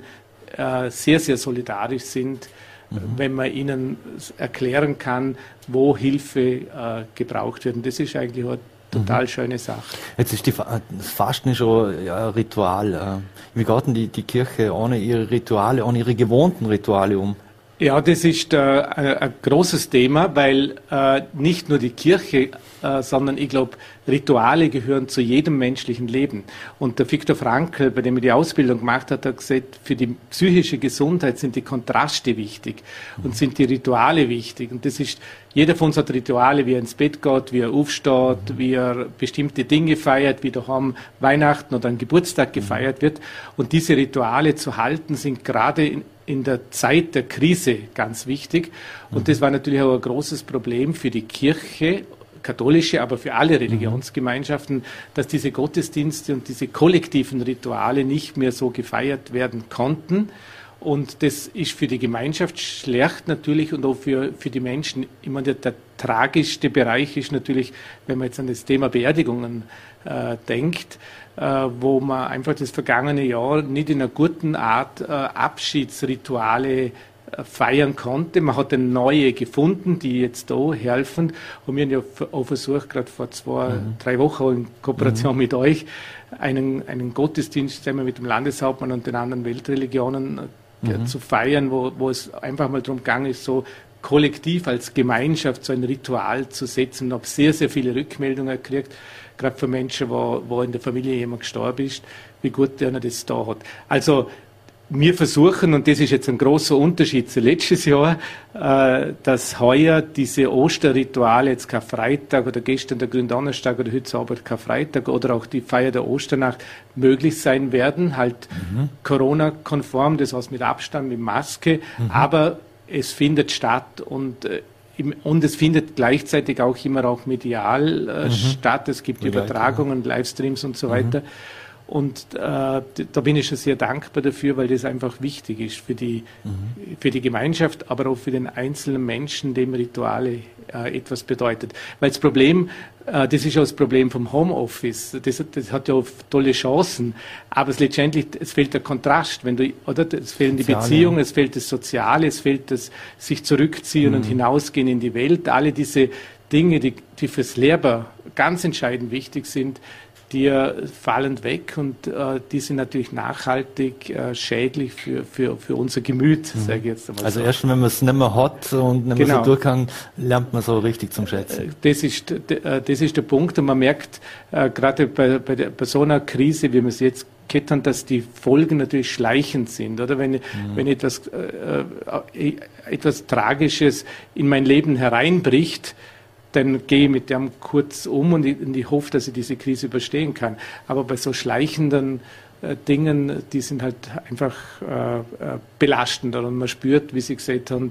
äh, sehr, sehr solidarisch sind, mhm. wenn man ihnen erklären kann, wo Hilfe äh, gebraucht wird. Und das ist eigentlich auch total mhm. schöne Sache. Jetzt ist die, das Fasten schon ja, ein Ritual. Äh. Wie geht denn die, die Kirche ohne ihre Rituale, ohne ihre gewohnten Rituale um? Ja, das ist äh, ein großes Thema, weil äh, nicht nur die Kirche, äh, sondern ich glaube, Rituale gehören zu jedem menschlichen Leben. Und der Viktor Frankl, bei dem er die Ausbildung gemacht hat, hat gesagt, für die psychische Gesundheit sind die Kontraste wichtig und sind die Rituale wichtig. Und das ist, jeder von uns hat Rituale, wie er ins Bett geht, wie er aufsteht, wie er bestimmte Dinge feiert, wie daheim Weihnachten oder ein Geburtstag gefeiert wird. Und diese Rituale zu halten, sind gerade in, in der Zeit der Krise ganz wichtig. Und das war natürlich auch ein großes Problem für die Kirche, katholische, aber für alle Religionsgemeinschaften, dass diese Gottesdienste und diese kollektiven Rituale nicht mehr so gefeiert werden konnten. Und das ist für die Gemeinschaft schlecht natürlich und auch für, für die Menschen. Meine, der, der tragischste Bereich ist natürlich, wenn man jetzt an das Thema Beerdigungen äh, denkt, äh, wo man einfach das vergangene Jahr nicht in einer guten Art äh, Abschiedsrituale äh, feiern konnte. Man hat eine neue gefunden, die jetzt da helfen. Und wir haben ja auch versucht, gerade vor zwei, mhm. drei Wochen in Kooperation mhm. mit euch, einen, einen Gottesdienst zusammen mit dem Landeshauptmann und den anderen Weltreligionen mhm. zu feiern, wo, wo es einfach mal darum gegangen ist, so kollektiv als Gemeinschaft so ein Ritual zu setzen. Ich habe sehr, sehr viele Rückmeldungen gekriegt gerade für Menschen, wo, wo in der Familie jemand gestorben ist, wie gut der das da hat. Also wir versuchen, und das ist jetzt ein großer Unterschied zu letztes Jahr, äh, dass heuer diese Osterrituale, jetzt Karfreitag oder gestern der Gründonnerstag oder heute Abend Karfreitag oder auch die Feier der Osternacht möglich sein werden, halt mhm. Corona-konform, das heißt mit Abstand, mit Maske, mhm. aber es findet statt und äh, und es findet gleichzeitig auch immer auch medial äh, mhm. statt. Es gibt. Übertragungen, Livestreams und so mhm. weiter. Und äh, da bin ich schon sehr dankbar dafür, weil das einfach wichtig ist für die, mhm. für die Gemeinschaft, aber auch für den einzelnen Menschen, dem Rituale äh, etwas bedeutet. Weil das Problem, äh, das ist auch das Problem vom Homeoffice, das, das hat ja tolle Chancen, aber es letztendlich, es fehlt der Kontrast, wenn du, oder? Es fehlen die. Beziehungen, es fehlt das Soziale, es fehlt das sich zurückziehen mhm. und hinausgehen in die Welt, alle diese Dinge, die, die fürs Lehrer ganz entscheidend wichtig sind, die fallen weg und äh, die sind natürlich nachhaltig äh, schädlich für, für, für unser Gemüt, mhm. sage ich jetzt einmal. Also so. erst wenn man es nicht mehr hat und nicht mehr genau. so durch kann, lernt man so richtig zum Schätzen. Äh, das ist, äh, das ist der Punkt und man merkt äh, gerade bei, bei, der, bei so einer Krise, wie wir es jetzt kettern, dass die Folgen natürlich schleichend sind. Oder wenn, mhm. wenn etwas, äh, äh, etwas Tragisches in mein Leben hereinbricht, dann gehe ich mit dem kurz um und ich, und ich hoffe, dass ich diese Krise überstehen kann. Aber bei so schleichenden äh, Dingen, die sind halt einfach äh, äh belastend und man spürt, wie Sie gesagt haben,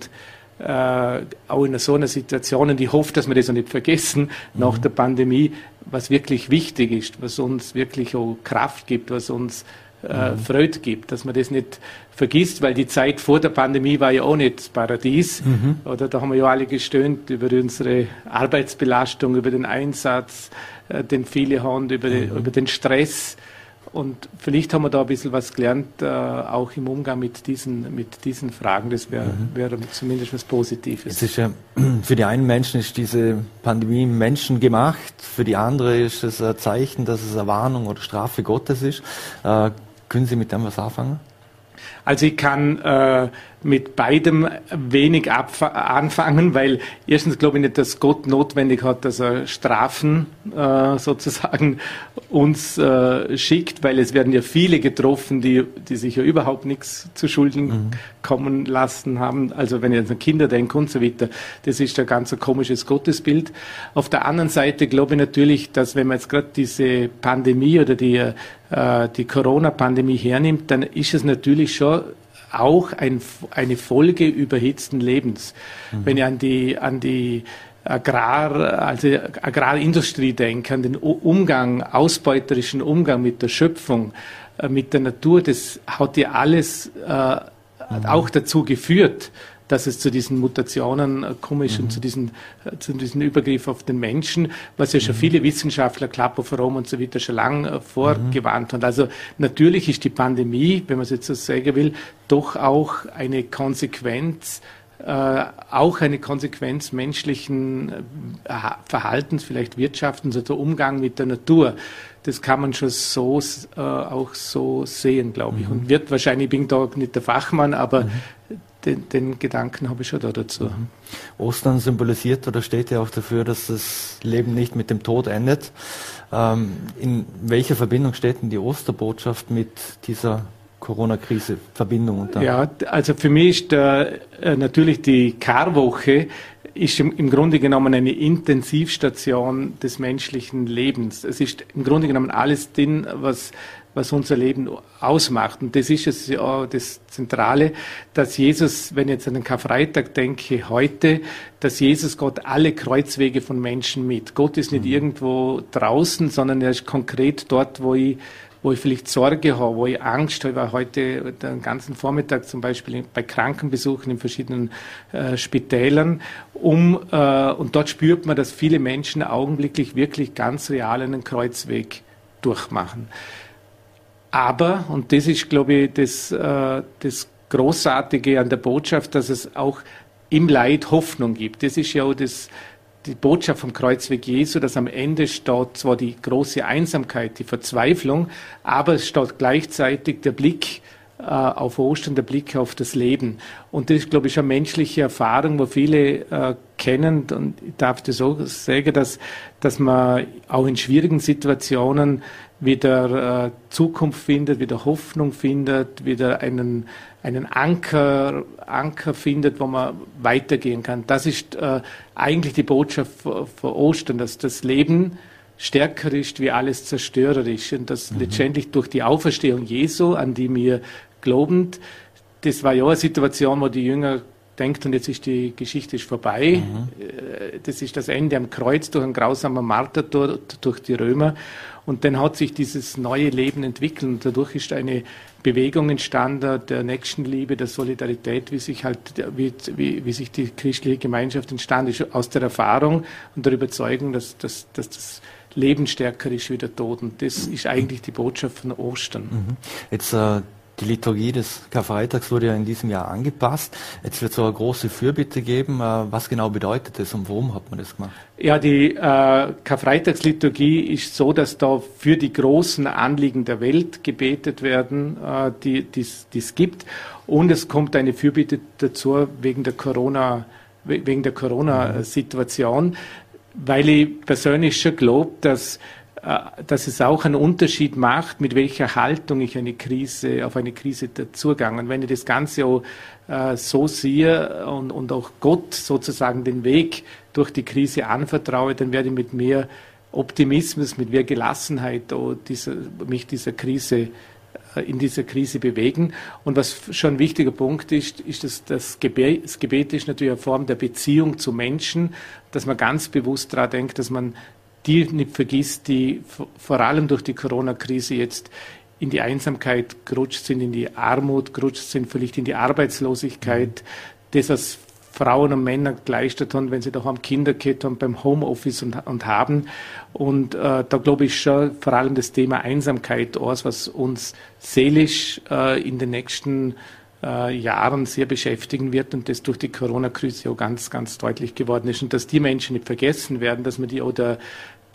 äh, auch in so einer Situation, und ich hoffe, dass wir das auch nicht vergessen, mhm. nach der Pandemie, was wirklich wichtig ist, was uns wirklich auch Kraft gibt, was uns äh, mhm. Freude gibt, dass man das nicht vergisst, weil die Zeit vor der Pandemie war ja auch nicht Paradies. Mhm. Oder da haben wir ja alle gestöhnt über unsere Arbeitsbelastung, über den Einsatz, äh, den viele haben, über, mhm. den, über den Stress. Und vielleicht haben wir da ein bisschen was gelernt, äh, auch im Umgang mit diesen, mit diesen Fragen. Das wäre mhm. wär zumindest was Positives. Es ist ja, für die einen Menschen ist diese Pandemie menschengemacht, für die andere ist es ein Zeichen, dass es eine Warnung oder Strafe Gottes ist. Äh, können Sie mit dem was anfangen? Also ich kann äh, mit beidem wenig anfangen, weil erstens glaube ich nicht, dass Gott notwendig hat, dass er Strafen äh, sozusagen uns äh, schickt, weil es werden ja viele getroffen, die, die sich ja überhaupt nichts zu Schulden mhm. kommen lassen haben. Also wenn ich jetzt an Kinder denke und so weiter, das ist ein ganz ein komisches Gottesbild. Auf der anderen Seite glaube ich natürlich, dass wenn man jetzt gerade diese Pandemie oder die, äh, die Corona-Pandemie hernimmt, dann ist es natürlich schon auch ein, eine Folge überhitzten Lebens. Mhm. Wenn ich an die, an die Agrar, also Agrarindustrie denke, an den Umgang, ausbeuterischen Umgang mit der Schöpfung, äh, mit der Natur, das hat ja alles äh, mhm. auch dazu geführt, dass es zu diesen Mutationen äh, komisch mhm. und zu diesen, äh, zu diesem Übergriff auf den Menschen, was ja schon mhm. viele Wissenschaftler, Klapper, Rom und so weiter schon lange äh, vorgewarnt haben. Also natürlich ist die Pandemie, wenn man es jetzt so sagen will, doch auch eine Konsequenz äh, auch eine Konsequenz menschlichen äh, Verhaltens, vielleicht Wirtschaftens oder Umgang mit der Natur. Das kann man schon so äh, auch so sehen, glaube ich. Mhm. Und wird wahrscheinlich, ich bin da nicht der Fachmann, aber mhm den, den Gedanken habe ich schon da dazu. Mhm. Ostern symbolisiert oder steht ja auch dafür, dass das Leben nicht mit dem Tod endet. Ähm, in welcher Verbindung steht denn die Osterbotschaft mit dieser Corona-Krise Verbindung unter? Ja, also für mich ist der, äh, natürlich die Karwoche ist im, im, Grunde genommen eine Intensivstation des menschlichen Lebens. Es ist im Grunde genommen alles drin, was was unser Leben ausmacht. Und das ist es ja das Zentrale, dass Jesus, wenn ich jetzt an den Karfreitag denke, heute, dass Jesus Gott alle Kreuzwege von Menschen mit. Gott ist nicht mhm. irgendwo draußen, sondern er ist konkret dort, wo ich wo ich vielleicht Sorge habe, wo ich Angst habe. Heute den ganzen Vormittag zum Beispiel bei Krankenbesuchen in verschiedenen äh, Spitälern, um, äh, und dort spürt man, dass viele Menschen augenblicklich wirklich ganz real einen Kreuzweg durchmachen. Aber, und das ist, glaube ich, das, äh, das Großartige an der Botschaft, dass es auch im Leid Hoffnung gibt. Das ist ja auch das, die Botschaft vom Kreuzweg Jesu, dass am Ende steht zwar die große Einsamkeit, die Verzweiflung, aber es steht gleichzeitig der Blick äh, auf Ostern, der Blick auf das Leben. Und das ist, glaube ich, eine menschliche Erfahrung, wo viele äh, kennen. Und ich darf das auch sagen, dass, dass man auch in schwierigen Situationen wieder äh, Zukunft findet, wieder Hoffnung findet, wieder einen, einen Anker, Anker findet, wo man weitergehen kann. Das ist äh, eigentlich die Botschaft für, Ostern, dass das Leben stärker ist wie alles zerstörerisch und dass mhm. letztendlich durch die Auferstehung Jesu, an die wir glauben, das war ja eine Situation, wo die Jünger denkt, und jetzt ist die Geschichte ist vorbei. Mhm. Äh, das ist das Ende am Kreuz durch ein grausamer Martertod durch die Römer. Und dann hat sich dieses neue Leben entwickelt und dadurch ist eine Bewegung entstanden der Nächstenliebe, der Solidarität, wie sich halt, wie, wie, wie sich die christliche Gemeinschaft entstanden ist, aus der Erfahrung und der Überzeugung, dass, dass, dass das Leben stärker ist wie der Tod. Und das ist eigentlich die Botschaft von Ostern. Mhm. Jetzt äh, die Liturgie des Karfreitags wurde ja in diesem Jahr angepasst. Jetzt wird es so eine große Fürbitte geben. Äh, was genau bedeutet das und warum hat man das gemacht? Ja, die äh, Karfreitagsliturgie ist so, dass da für die großen Anliegen der Welt gebetet werden, äh, die es gibt. Und es kommt eine Fürbitte dazu wegen der Corona, wegen der Corona-Situation, weil ich persönlich schon glaube, dass dass es auch einen Unterschied macht, mit welcher Haltung ich eine Krise, auf eine Krise dazugehe. Und wenn ich das Ganze auch äh, so sehe und, und auch Gott sozusagen den Weg durch die Krise anvertraue, dann werde ich mit mehr Optimismus, mit mehr Gelassenheit dieser, mich dieser Krise äh, in dieser Krise bewegen. Und was schon ein wichtiger Punkt ist, ist, dass das Gebet, das Gebet ist natürlich eine Form der Beziehung zu Menschen, dass man ganz bewusst daran denkt, dass man die nicht vergisst, die vor allem durch die Corona-Krise jetzt in die Einsamkeit gerutscht sind, in die Armut gerutscht sind, vielleicht in die Arbeitslosigkeit, das was Frauen und Männer geleistet haben, wenn sie daheim Kinder gehabt haben beim Homeoffice und, und haben. Und äh, da glaube ich schon vor allem das Thema Einsamkeit aus, was uns seelisch äh, in den nächsten äh, Jahren sehr beschäftigen wird und das durch die Corona-Krise auch ganz, ganz deutlich geworden ist. Und dass die Menschen nicht vergessen werden, dass man die oder der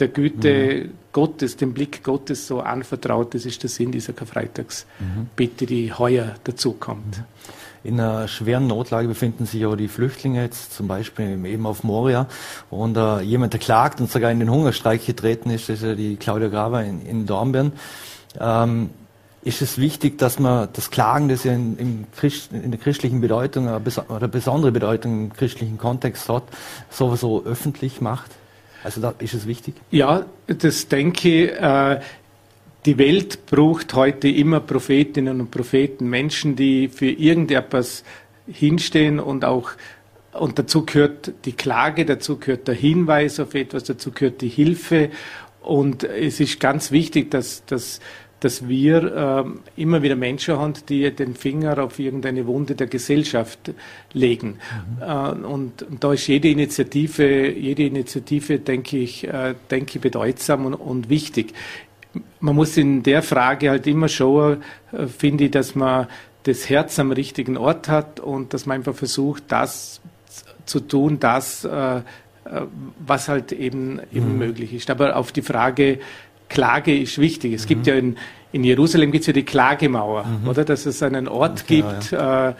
Güte mhm. Gottes, dem Blick Gottes so anvertraut. Das ist der Sinn dieser Karfreitagsbitte, mhm. die heuer dazukommt. Mhm. in einer schweren Notlage befinden sich auch die Flüchtlinge jetzt zum Beispiel eben auf Moria. Und äh, jemand, der klagt und sogar in den Hungerstreik getreten ist, ist ja die Claudia Graber in, in Dornbirn. Ähm, ist es wichtig, dass man das Klagen, das ja in, in, Christ, in der christlichen Bedeutung oder besondere Bedeutung im christlichen Kontext hat, sowieso öffentlich macht? Also da ist es wichtig? Ja, das denke ich. Äh, die Welt braucht heute immer Prophetinnen und Propheten, Menschen, die für irgendetwas hinstehen und auch und dazu gehört die Klage, dazu gehört der Hinweis auf etwas, dazu gehört die Hilfe. Und es ist ganz wichtig, dass, dass dass wir äh, immer wieder Menschen haben, die den Finger auf irgendeine Wunde der Gesellschaft legen. Mhm. Äh, und, und, da ist jede Initiative, jede Initiative, denke ich, äh, denke ich bedeutsam und, und, wichtig. Man muss in der Frage halt immer schauen, äh, finde ich, dass man das Herz am richtigen Ort hat und dass man einfach versucht, das zu tun, das, äh, äh, was halt eben, eben mhm. möglich ist. Aber auf die Frage, Klage ist wichtig. Es mhm. gibt ja in, in Jerusalem gibt es ja die Klagemauer, mhm. oder? Dass es einen Ort okay, gibt ja. äh,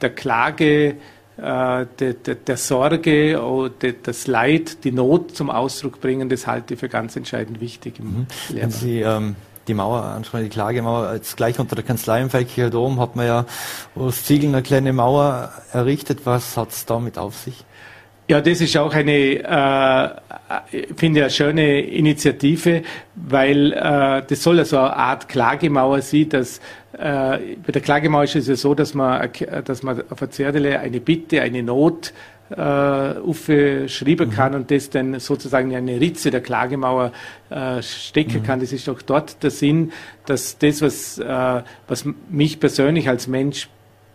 der Klage, äh, der, der, der, Sorge, oh, der, das Leid, die Not zum Ausdruck bringen. Das halte ich für ganz entscheidend wichtig mhm. Wenn Sie ähm, die Mauer ansprechen, die Klagemauer, jetzt gleich unter der Kanzlei im Felkicher Dom hat man ja aus Ziegeln eine kleine Mauer errichtet. Was hat es damit auf sich? Ja, das ist auch eine, äh, finde ich, eine schöne Initiative, weil äh, das soll also eine Art Klagemauer sein, dass äh, bei der Klagemauer ist es ja so, dass man, dass man auf der Zerdele eine Bitte, eine Not äh, aufschreiben kann mhm. und das dann sozusagen in eine Ritze der Klagemauer äh, stecken mhm. kann. Das ist auch dort der Sinn, dass das, was, äh, was mich persönlich als Mensch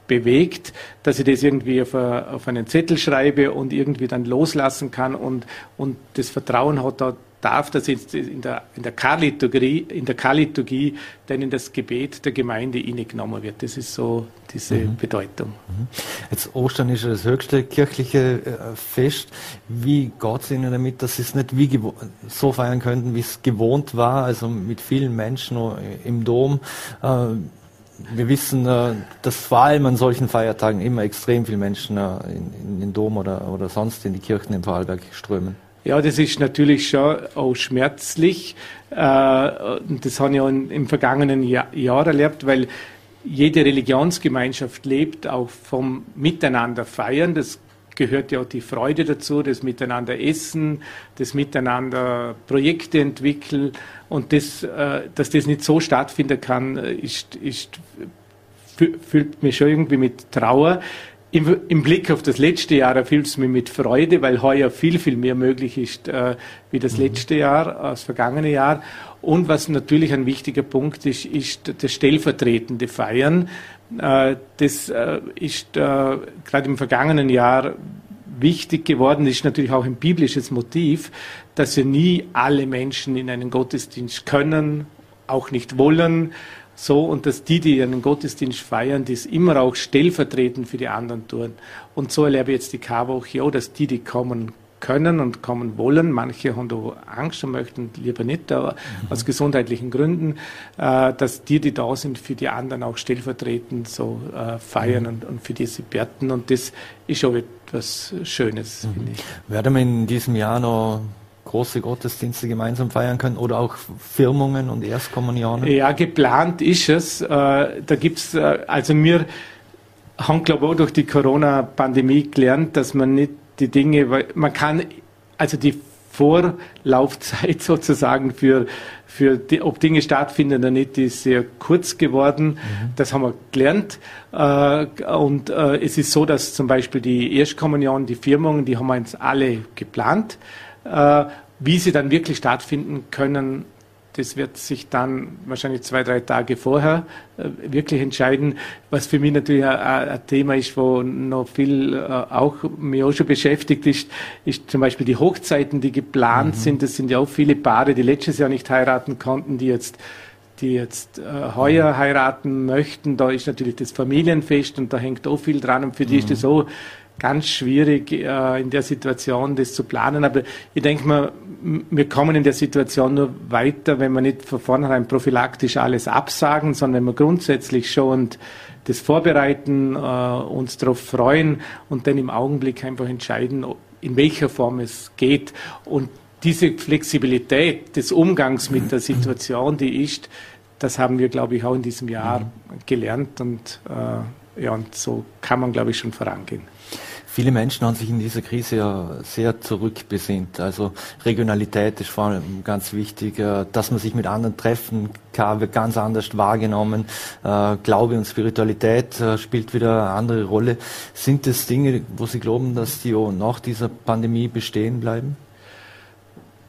bewegt, dass ich das irgendwie auf, a, auf, einen Zettel schreibe und irgendwie dann loslassen kann und, und das Vertrauen hat, da darf das jetzt in der, in der Karliturgie, in der Karliturgie dann in das Gebet der Gemeinde genommen wird. Das ist so diese mhm. Bedeutung. Mhm. Jetzt Ostern ist das höchste kirchliche äh, Fest. Wie geht es Ihnen damit, dass Sie es nicht wie so feiern könnten, wie es gewohnt war, also mit vielen Menschen im Dom? Wir wissen, äh, dass vor allem an solchen Feiertagen immer extrem viele Menschen äh, in, den Dom oder, oder sonst in die Kirchen in Vorarlberg strömen. Ja, das ist natürlich schon auch schmerzlich. Äh, das habe ich auch im vergangenen Jahr erlebt, weil jede Religionsgemeinschaft lebt auch vom Miteinander feiern. Das gehört ja auch die Freude dazu, das Miteinander essen, das Miteinander Projekte entwickeln und das, äh, dass das nicht so stattfinden kann, äh, ist, ist, füllt mich schon irgendwie mit Trauer. Im, Im, Blick auf das letzte Jahr erfüllt es mich mit Freude, weil heuer viel, viel mehr möglich ist äh, wie das mhm. letzte Jahr, das vergangene Jahr. Und was natürlich ein wichtiger Punkt ist, ist das stellvertretende Feiern. Äh, das äh, ist äh, gerade im vergangenen Jahr wichtig geworden, ist natürlich auch ein biblisches Motiv, dass ja nie alle Menschen in einen Gottesdienst können, auch nicht wollen, so und dass die, die einen Gottesdienst feiern, das immer auch stellvertretend für die anderen tun. Und so erlebe ich jetzt die Karwoche auch, dass die, die kommen können und kommen wollen. Manche haben da Angst und möchten lieber nicht, aber mhm. aus gesundheitlichen Gründen, äh, dass die, die da sind, für die anderen auch stellvertretend so äh, feiern mhm. und, und, für die sie beten. Und das ist auch etwas Schönes, mhm. finde ich. Werden wir in diesem Jahr noch große Gottesdienste gemeinsam feiern können oder auch Firmungen und Erstkommunionen? Ja, geplant ist es. Äh, da gibt's äh, also wir haben, glaube ich, auch durch die Corona-Pandemie gelernt, dass man nicht die Dinge, weil man kann, also die Vorlaufzeit sozusagen für, für die, ob Dinge stattfinden oder nicht, ist sehr kurz geworden. Mhm. Das haben wir gelernt. Äh, und äh, es ist so, dass zum Beispiel die Erstkommunion, die Firmungen, die haben wir jetzt alle geplant. Äh, wie sie dann wirklich stattfinden können, das wird sich dann wahrscheinlich zwei, drei Tage vorher äh, wirklich entscheiden. Was für mich natürlich ein, Thema ist, wo noch viel äh, auch mich auch schon beschäftigt ist, ist zum Beispiel die Hochzeiten, die geplant mhm. sind. Das sind ja auch viele Paare, die letztes Jahr nicht heiraten konnten, die jetzt die jetzt äh, heuer heiraten möchten, da ist natürlich das Familienfest und da hängt auch viel dran und für die mhm. ist das so ganz schwierig äh, in der Situation, das zu planen. Aber ich denke mal, wir kommen in der Situation nur weiter, wenn wir nicht von vornherein prophylaktisch alles absagen, sondern wenn wir grundsätzlich schon das vorbereiten, äh, uns darauf freuen und dann im Augenblick einfach entscheiden, in welcher Form es geht. Und diese Flexibilität des Umgangs mit der Situation, die ist, das haben wir, glaube ich, auch in diesem Jahr gelernt und, äh, ja, und so kann man, glaube ich, schon vorangehen. Viele Menschen haben sich in dieser Krise ja sehr zurückbesinnt. Also Regionalität ist vor allem ganz wichtig, äh, dass man sich mit anderen treffen kann, wird ganz anders wahrgenommen. Äh, Glaube und Spiritualität äh, spielt wieder eine andere Rolle. Sind das Dinge, wo Sie glauben, dass die auch nach dieser Pandemie bestehen bleiben?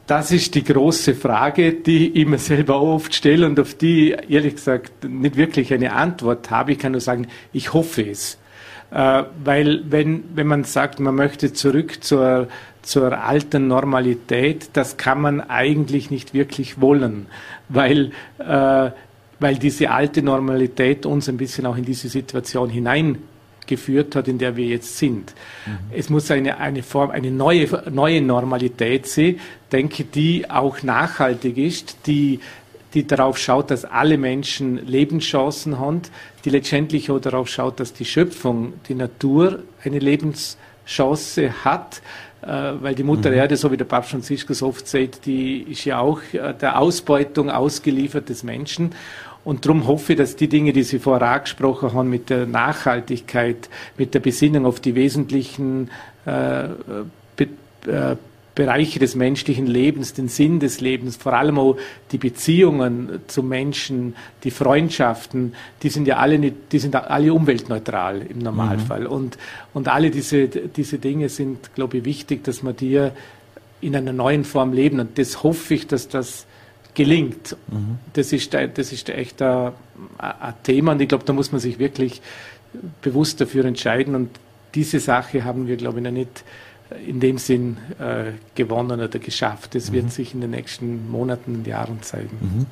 Das ist die große Frage, die ich mir selber oft stelle und auf die ehrlich gesagt nicht wirklich eine Antwort habe. Ich kann nur sagen, ich hoffe es. Äh, weil wenn, wenn man sagt, man möchte zurück zur, zur alten Normalität, das kann man eigentlich nicht wirklich wollen, weil, äh, weil diese alte Normalität uns ein bisschen auch in diese Situation hineingeführt hat, in der wir jetzt sind. Mhm. Es muss eine, eine Form, eine neue, neue Normalität sein, denke, die auch nachhaltig ist, die die darauf schaut, dass alle Menschen Lebenschancen haben, die letztendlich auch darauf schaut, dass die Schöpfung, die Natur eine Lebenschance hat, äh, weil die Mutter mhm. Erde, so wie der Papst Franziskus oft sagt, die ist ja auch äh, der Ausbeutung ausgeliefert des Menschen. Und darum hoffe ich, dass die Dinge, die Sie vorher angesprochen haben, mit der Nachhaltigkeit, mit der Besinnung auf die wesentlichen äh, be, äh, Bereiche des menschlichen Lebens, den Sinn des Lebens, vor allem auch die Beziehungen zu Menschen, die Freundschaften, die sind ja alle die sind alle umweltneutral im Normalfall. Mhm. Und, und alle diese, diese Dinge sind, glaube ich, wichtig, dass man die in einer neuen Form leben. Und das hoffe ich, dass das gelingt. Mhm. Das ist, das ist echt ein, ein Thema und ich glaube, da muss man sich wirklich bewusst dafür entscheiden. Und diese Sache haben wir, glaube ich, noch nicht in dem Sinn äh, gewonnen oder geschafft. Das mhm. wird sich in den nächsten Monaten und Jahren zeigen. Mhm.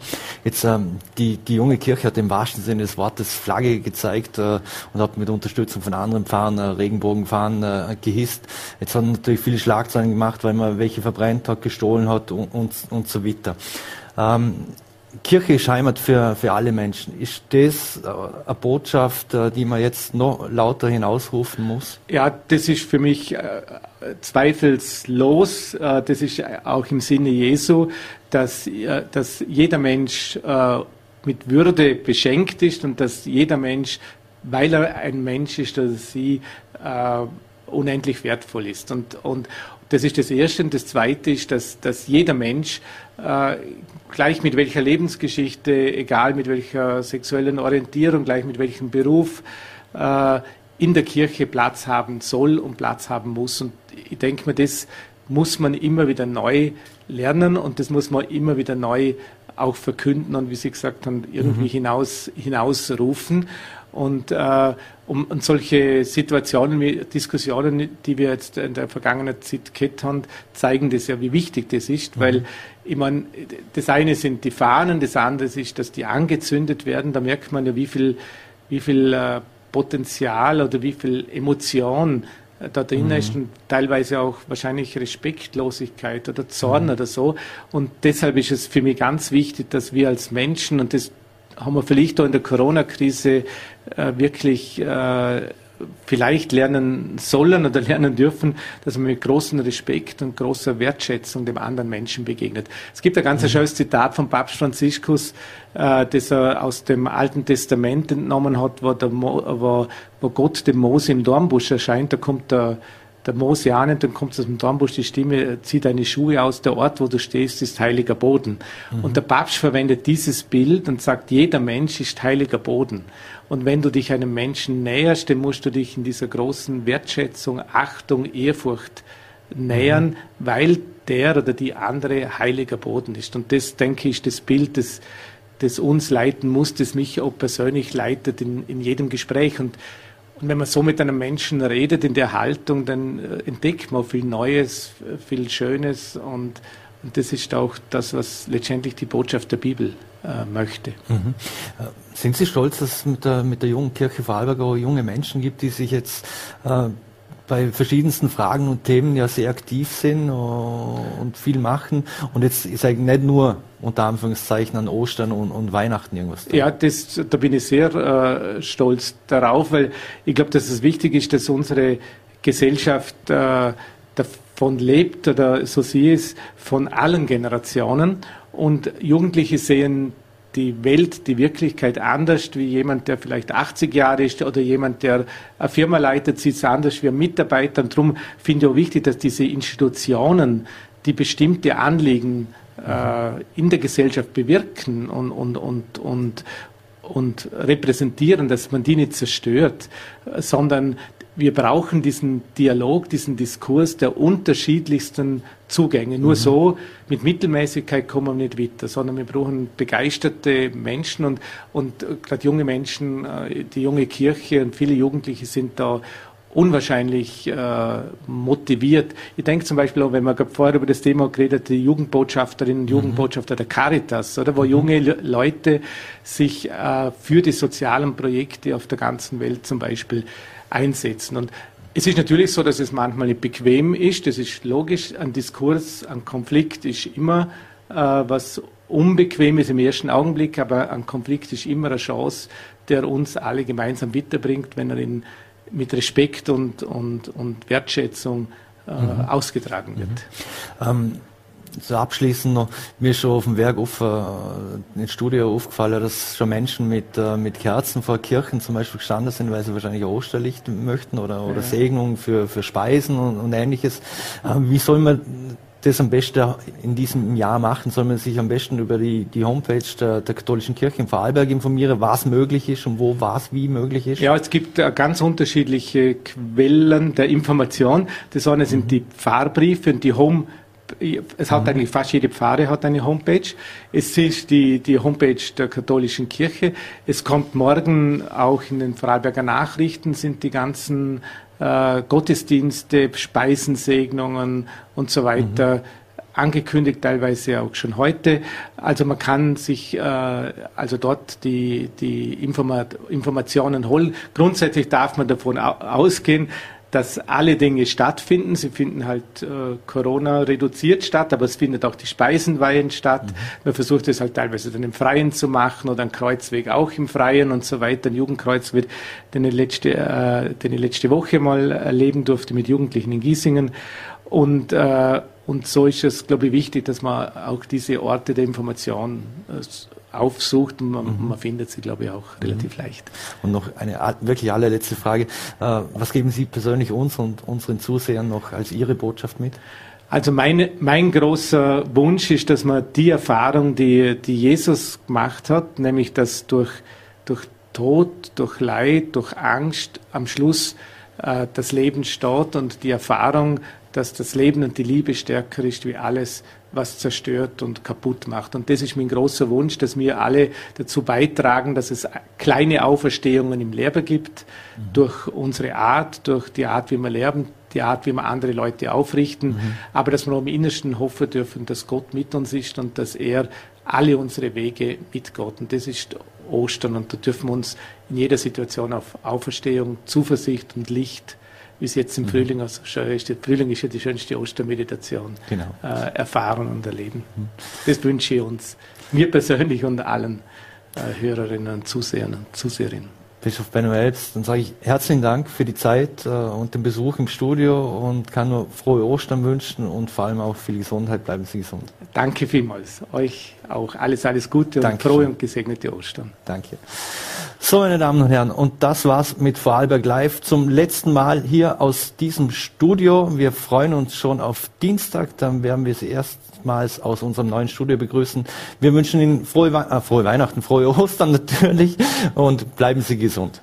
Jetzt ähm, die, die junge Kirche hat im wahrsten Sinne des Wortes Flagge gezeigt äh, und hat mit Unterstützung von anderen Pfarrern äh, Regenbogenfahren äh, gehisst. Jetzt hat natürlich viele Schlagzeilen gemacht, weil man welche verbrennt hat, gestohlen hat und, und, und so weiter. Ähm, Kirche ist Heimat für, für alle Menschen. Ist das äh, eine Botschaft, äh, die man jetzt noch lauter hinausrufen muss? Ja, das ist für mich äh, zweifelslos. Äh, das ist auch im Sinne Jesu, dass, äh, dass jeder Mensch äh, mit Würde beschenkt ist und dass jeder Mensch, weil er ein Mensch ist, dass sie unendlich wertvoll ist. Und, und das ist das Erste. Und das Zweite ist, dass, dass jeder Mensch äh, gleich mit welcher Lebensgeschichte, egal mit welcher sexuellen Orientierung, gleich mit welchem Beruf, äh, in der Kirche Platz haben soll und Platz haben muss. Und ich denke mir, das muss man immer wieder neu lernen und das muss man immer wieder neu auch verkünden und wie Sie gesagt haben, irgendwie mhm. hinaus, hinausrufen. Und, äh, um, und solche Situationen, Diskussionen, die wir jetzt in der vergangenen Zeit gehabt haben, zeigen das ja, wie wichtig das ist, mhm. weil ich meine, das eine sind die Fahnen, das andere ist, dass die angezündet werden. Da merkt man ja, wie viel, wie viel äh, Potenzial oder wie viel Emotion äh, da drin mhm. ist und teilweise auch wahrscheinlich Respektlosigkeit oder Zorn mhm. oder so. Und deshalb ist es für mich ganz wichtig, dass wir als Menschen, und das haben wir vielleicht auch in der Corona-Krise äh, wirklich äh, vielleicht lernen sollen oder lernen dürfen, dass man mit großem Respekt und großer Wertschätzung dem anderen Menschen begegnet. Es gibt ein ganz mhm. schönes Zitat von Papst Franziskus, äh, das er aus dem Alten Testament entnommen hat, wo, der Mo, wo, wo Gott dem Mose im Dornbusch erscheint. Da kommt der der Mose an und dann kommt aus dem Dornbusch die Stimme, zieh deine Schuhe aus, der Ort, wo du stehst, ist heiliger Boden. Mhm. Und der Papst verwendet dieses Bild und sagt, jeder Mensch ist heiliger Boden. Und wenn du dich einem Menschen näherst, dann musst du dich in dieser großen Wertschätzung, Achtung, Ehrfurcht nähern, mhm. weil der oder die andere heiliger Boden ist. Und das, denke ich, ist das Bild, das, das uns leiten muss, das mich auch persönlich leitet in, in jedem Gespräch. Und und wenn man so mit einem Menschen redet in der Haltung, dann äh, entdeckt man viel Neues, viel Schönes und, und das ist auch das, was letztendlich die Botschaft der Bibel äh, möchte. Mhm. Äh, sind Sie stolz, dass es mit der, mit der jungen Kirche Vorarlberg auch junge Menschen gibt, die sich jetzt äh, bei verschiedensten Fragen und Themen ja sehr aktiv sind und viel machen. Und jetzt ist eigentlich nicht nur unter Anführungszeichen an Ostern und, und Weihnachten irgendwas drin. Ja, das, da bin ich sehr äh, stolz darauf, weil ich glaube, dass es wichtig ist, dass unsere Gesellschaft äh, davon lebt oder so sie ist, von allen Generationen. Und Jugendliche sehen die Welt, die Wirklichkeit anders wie jemand, der vielleicht 80 Jahre ist oder jemand, der eine Firma leitet, sieht es anders wie ein Mitarbeiter. Und darum finde ich auch wichtig, dass diese Institutionen, die bestimmte Anliegen äh, in der Gesellschaft bewirken und, und, und, und, und repräsentieren, dass man die nicht zerstört, sondern wir brauchen diesen Dialog, diesen Diskurs der unterschiedlichsten Zugänge. Nur mhm. so mit Mittelmäßigkeit kommen wir nicht weiter, sondern wir brauchen begeisterte Menschen und, und gerade junge Menschen, äh, die junge Kirche und viele Jugendliche sind da unwahrscheinlich äh, motiviert. Ich denke zum Beispiel auch, wenn man vorher über das Thema geredet die Jugendbotschafterinnen und mhm. Jugendbotschafter der Caritas, oder wo mhm. junge Leute sich äh, für die sozialen Projekte auf der ganzen Welt zum Beispiel einsetzen. Und es ist natürlich so, dass es manchmal nicht bequem ist. Das ist logisch. Ein Diskurs, ein Konflikt ist immer äh, was Unbequemes im ersten Augenblick, aber ein Konflikt ist immer eine Chance, der uns alle gemeinsam weiterbringt, wenn er ihn mit Respekt und, und, und Wertschätzung äh, mhm. ausgetragen wird. Mhm. Ähm, so abschließend noch, mir ist schon auf dem Werk auf, äh, ins Studio aufgefallen, dass schon Menschen mit, äh, mit Kerzen vor Kirchen zum Beispiel gestanden sind, weil sie wahrscheinlich Osterlicht möchten oder, oder ja. Segnung für, für Speisen und, und ähnliches. Äh, wie soll man das am besten in diesem Jahr machen? Soll man sich am besten über die, die Homepage der, der katholischen Kirche in Vorarlberg informieren, was möglich ist und wo was wie möglich ist? Ja, es gibt äh, ganz unterschiedliche Quellen der Information. Das eine sind mhm. die Pfarrbriefe und die Home es hat mhm. eigentlich fast jede Pfarre hat eine Homepage. Es ist die, die Homepage der katholischen Kirche. Es kommt morgen auch in den Vorarlberger Nachrichten sind die ganzen äh, Gottesdienste, Speisensegnungen und so weiter mhm. angekündigt, teilweise auch schon heute. Also man kann sich äh, also dort die, die Informat Informationen holen. Grundsätzlich darf man davon ausgehen, dass alle Dinge stattfinden. Sie finden halt äh, Corona reduziert statt, aber es findet auch die Speisenweihen statt. Mhm. Man versucht es halt teilweise dann im Freien zu machen oder ein Kreuzweg auch im Freien und so weiter. Ein Jugendkreuz wird, den ich letzte, äh, den ich letzte Woche mal erleben durfte mit Jugendlichen in Giesingen. Und, äh, und so ist es, glaube ich, wichtig, dass man auch diese Orte der Information äh, aufsucht und man, mhm. man, findet sie, glaube ich, auch relativ mhm. leicht. Und noch eine wirklich allerletzte Frage. Äh, was geben Sie persönlich uns und unseren Zusehern noch als Ihre Botschaft mit? Also meine, mein großer Wunsch ist, dass man die Erfahrung, die, die Jesus gemacht hat, nämlich dass durch, durch Tod, durch Leid, durch Angst am Schluss äh, das Leben steht und die Erfahrung, dass das Leben und die Liebe stärker ist wie alles, was zerstört und kaputt macht. Und das ist mein großer Wunsch, dass wir alle dazu beitragen, dass es kleine Auferstehungen im Leben gibt, mhm. durch unsere Art, durch die Art, wie wir lernen, die Art, wie wir andere Leute aufrichten, mhm. aber dass wir auch im Innersten hoffen dürfen, dass Gott mit uns ist und dass er alle unsere Wege mit Gott. Und das ist Ostern und da dürfen wir uns in jeder Situation auf Auferstehung, Zuversicht und Licht wie es jetzt im mhm. Frühling also schön ist. Der Frühling ist ja die schönste Ostermeditation genau. äh, erfahren und erleben. Mhm. Das wünsche ich uns, mir persönlich und allen äh, Hörerinnen und Zusehern und Zuseherinnen. Bischof Benno Elbst, dann sage ich herzlichen Dank für die Zeit äh, und den Besuch im Studio und kann nur frohe Ostern wünschen und vor allem auch viel Gesundheit. Bleiben Sie gesund. Danke vielmals. Euch auch alles, alles Gute und Dankeschön. frohe und gesegnete Ostern. Danke. So, meine Damen und Herren, und das war's mit Vorarlberg Live zum letzten Mal hier aus diesem Studio. Wir freuen uns schon auf Dienstag, dann werden wir Sie erstmals aus unserem neuen Studio begrüßen. Wir wünschen Ihnen frohe, We äh, frohe Weihnachten, frohe Ostern natürlich und bleiben Sie gesund.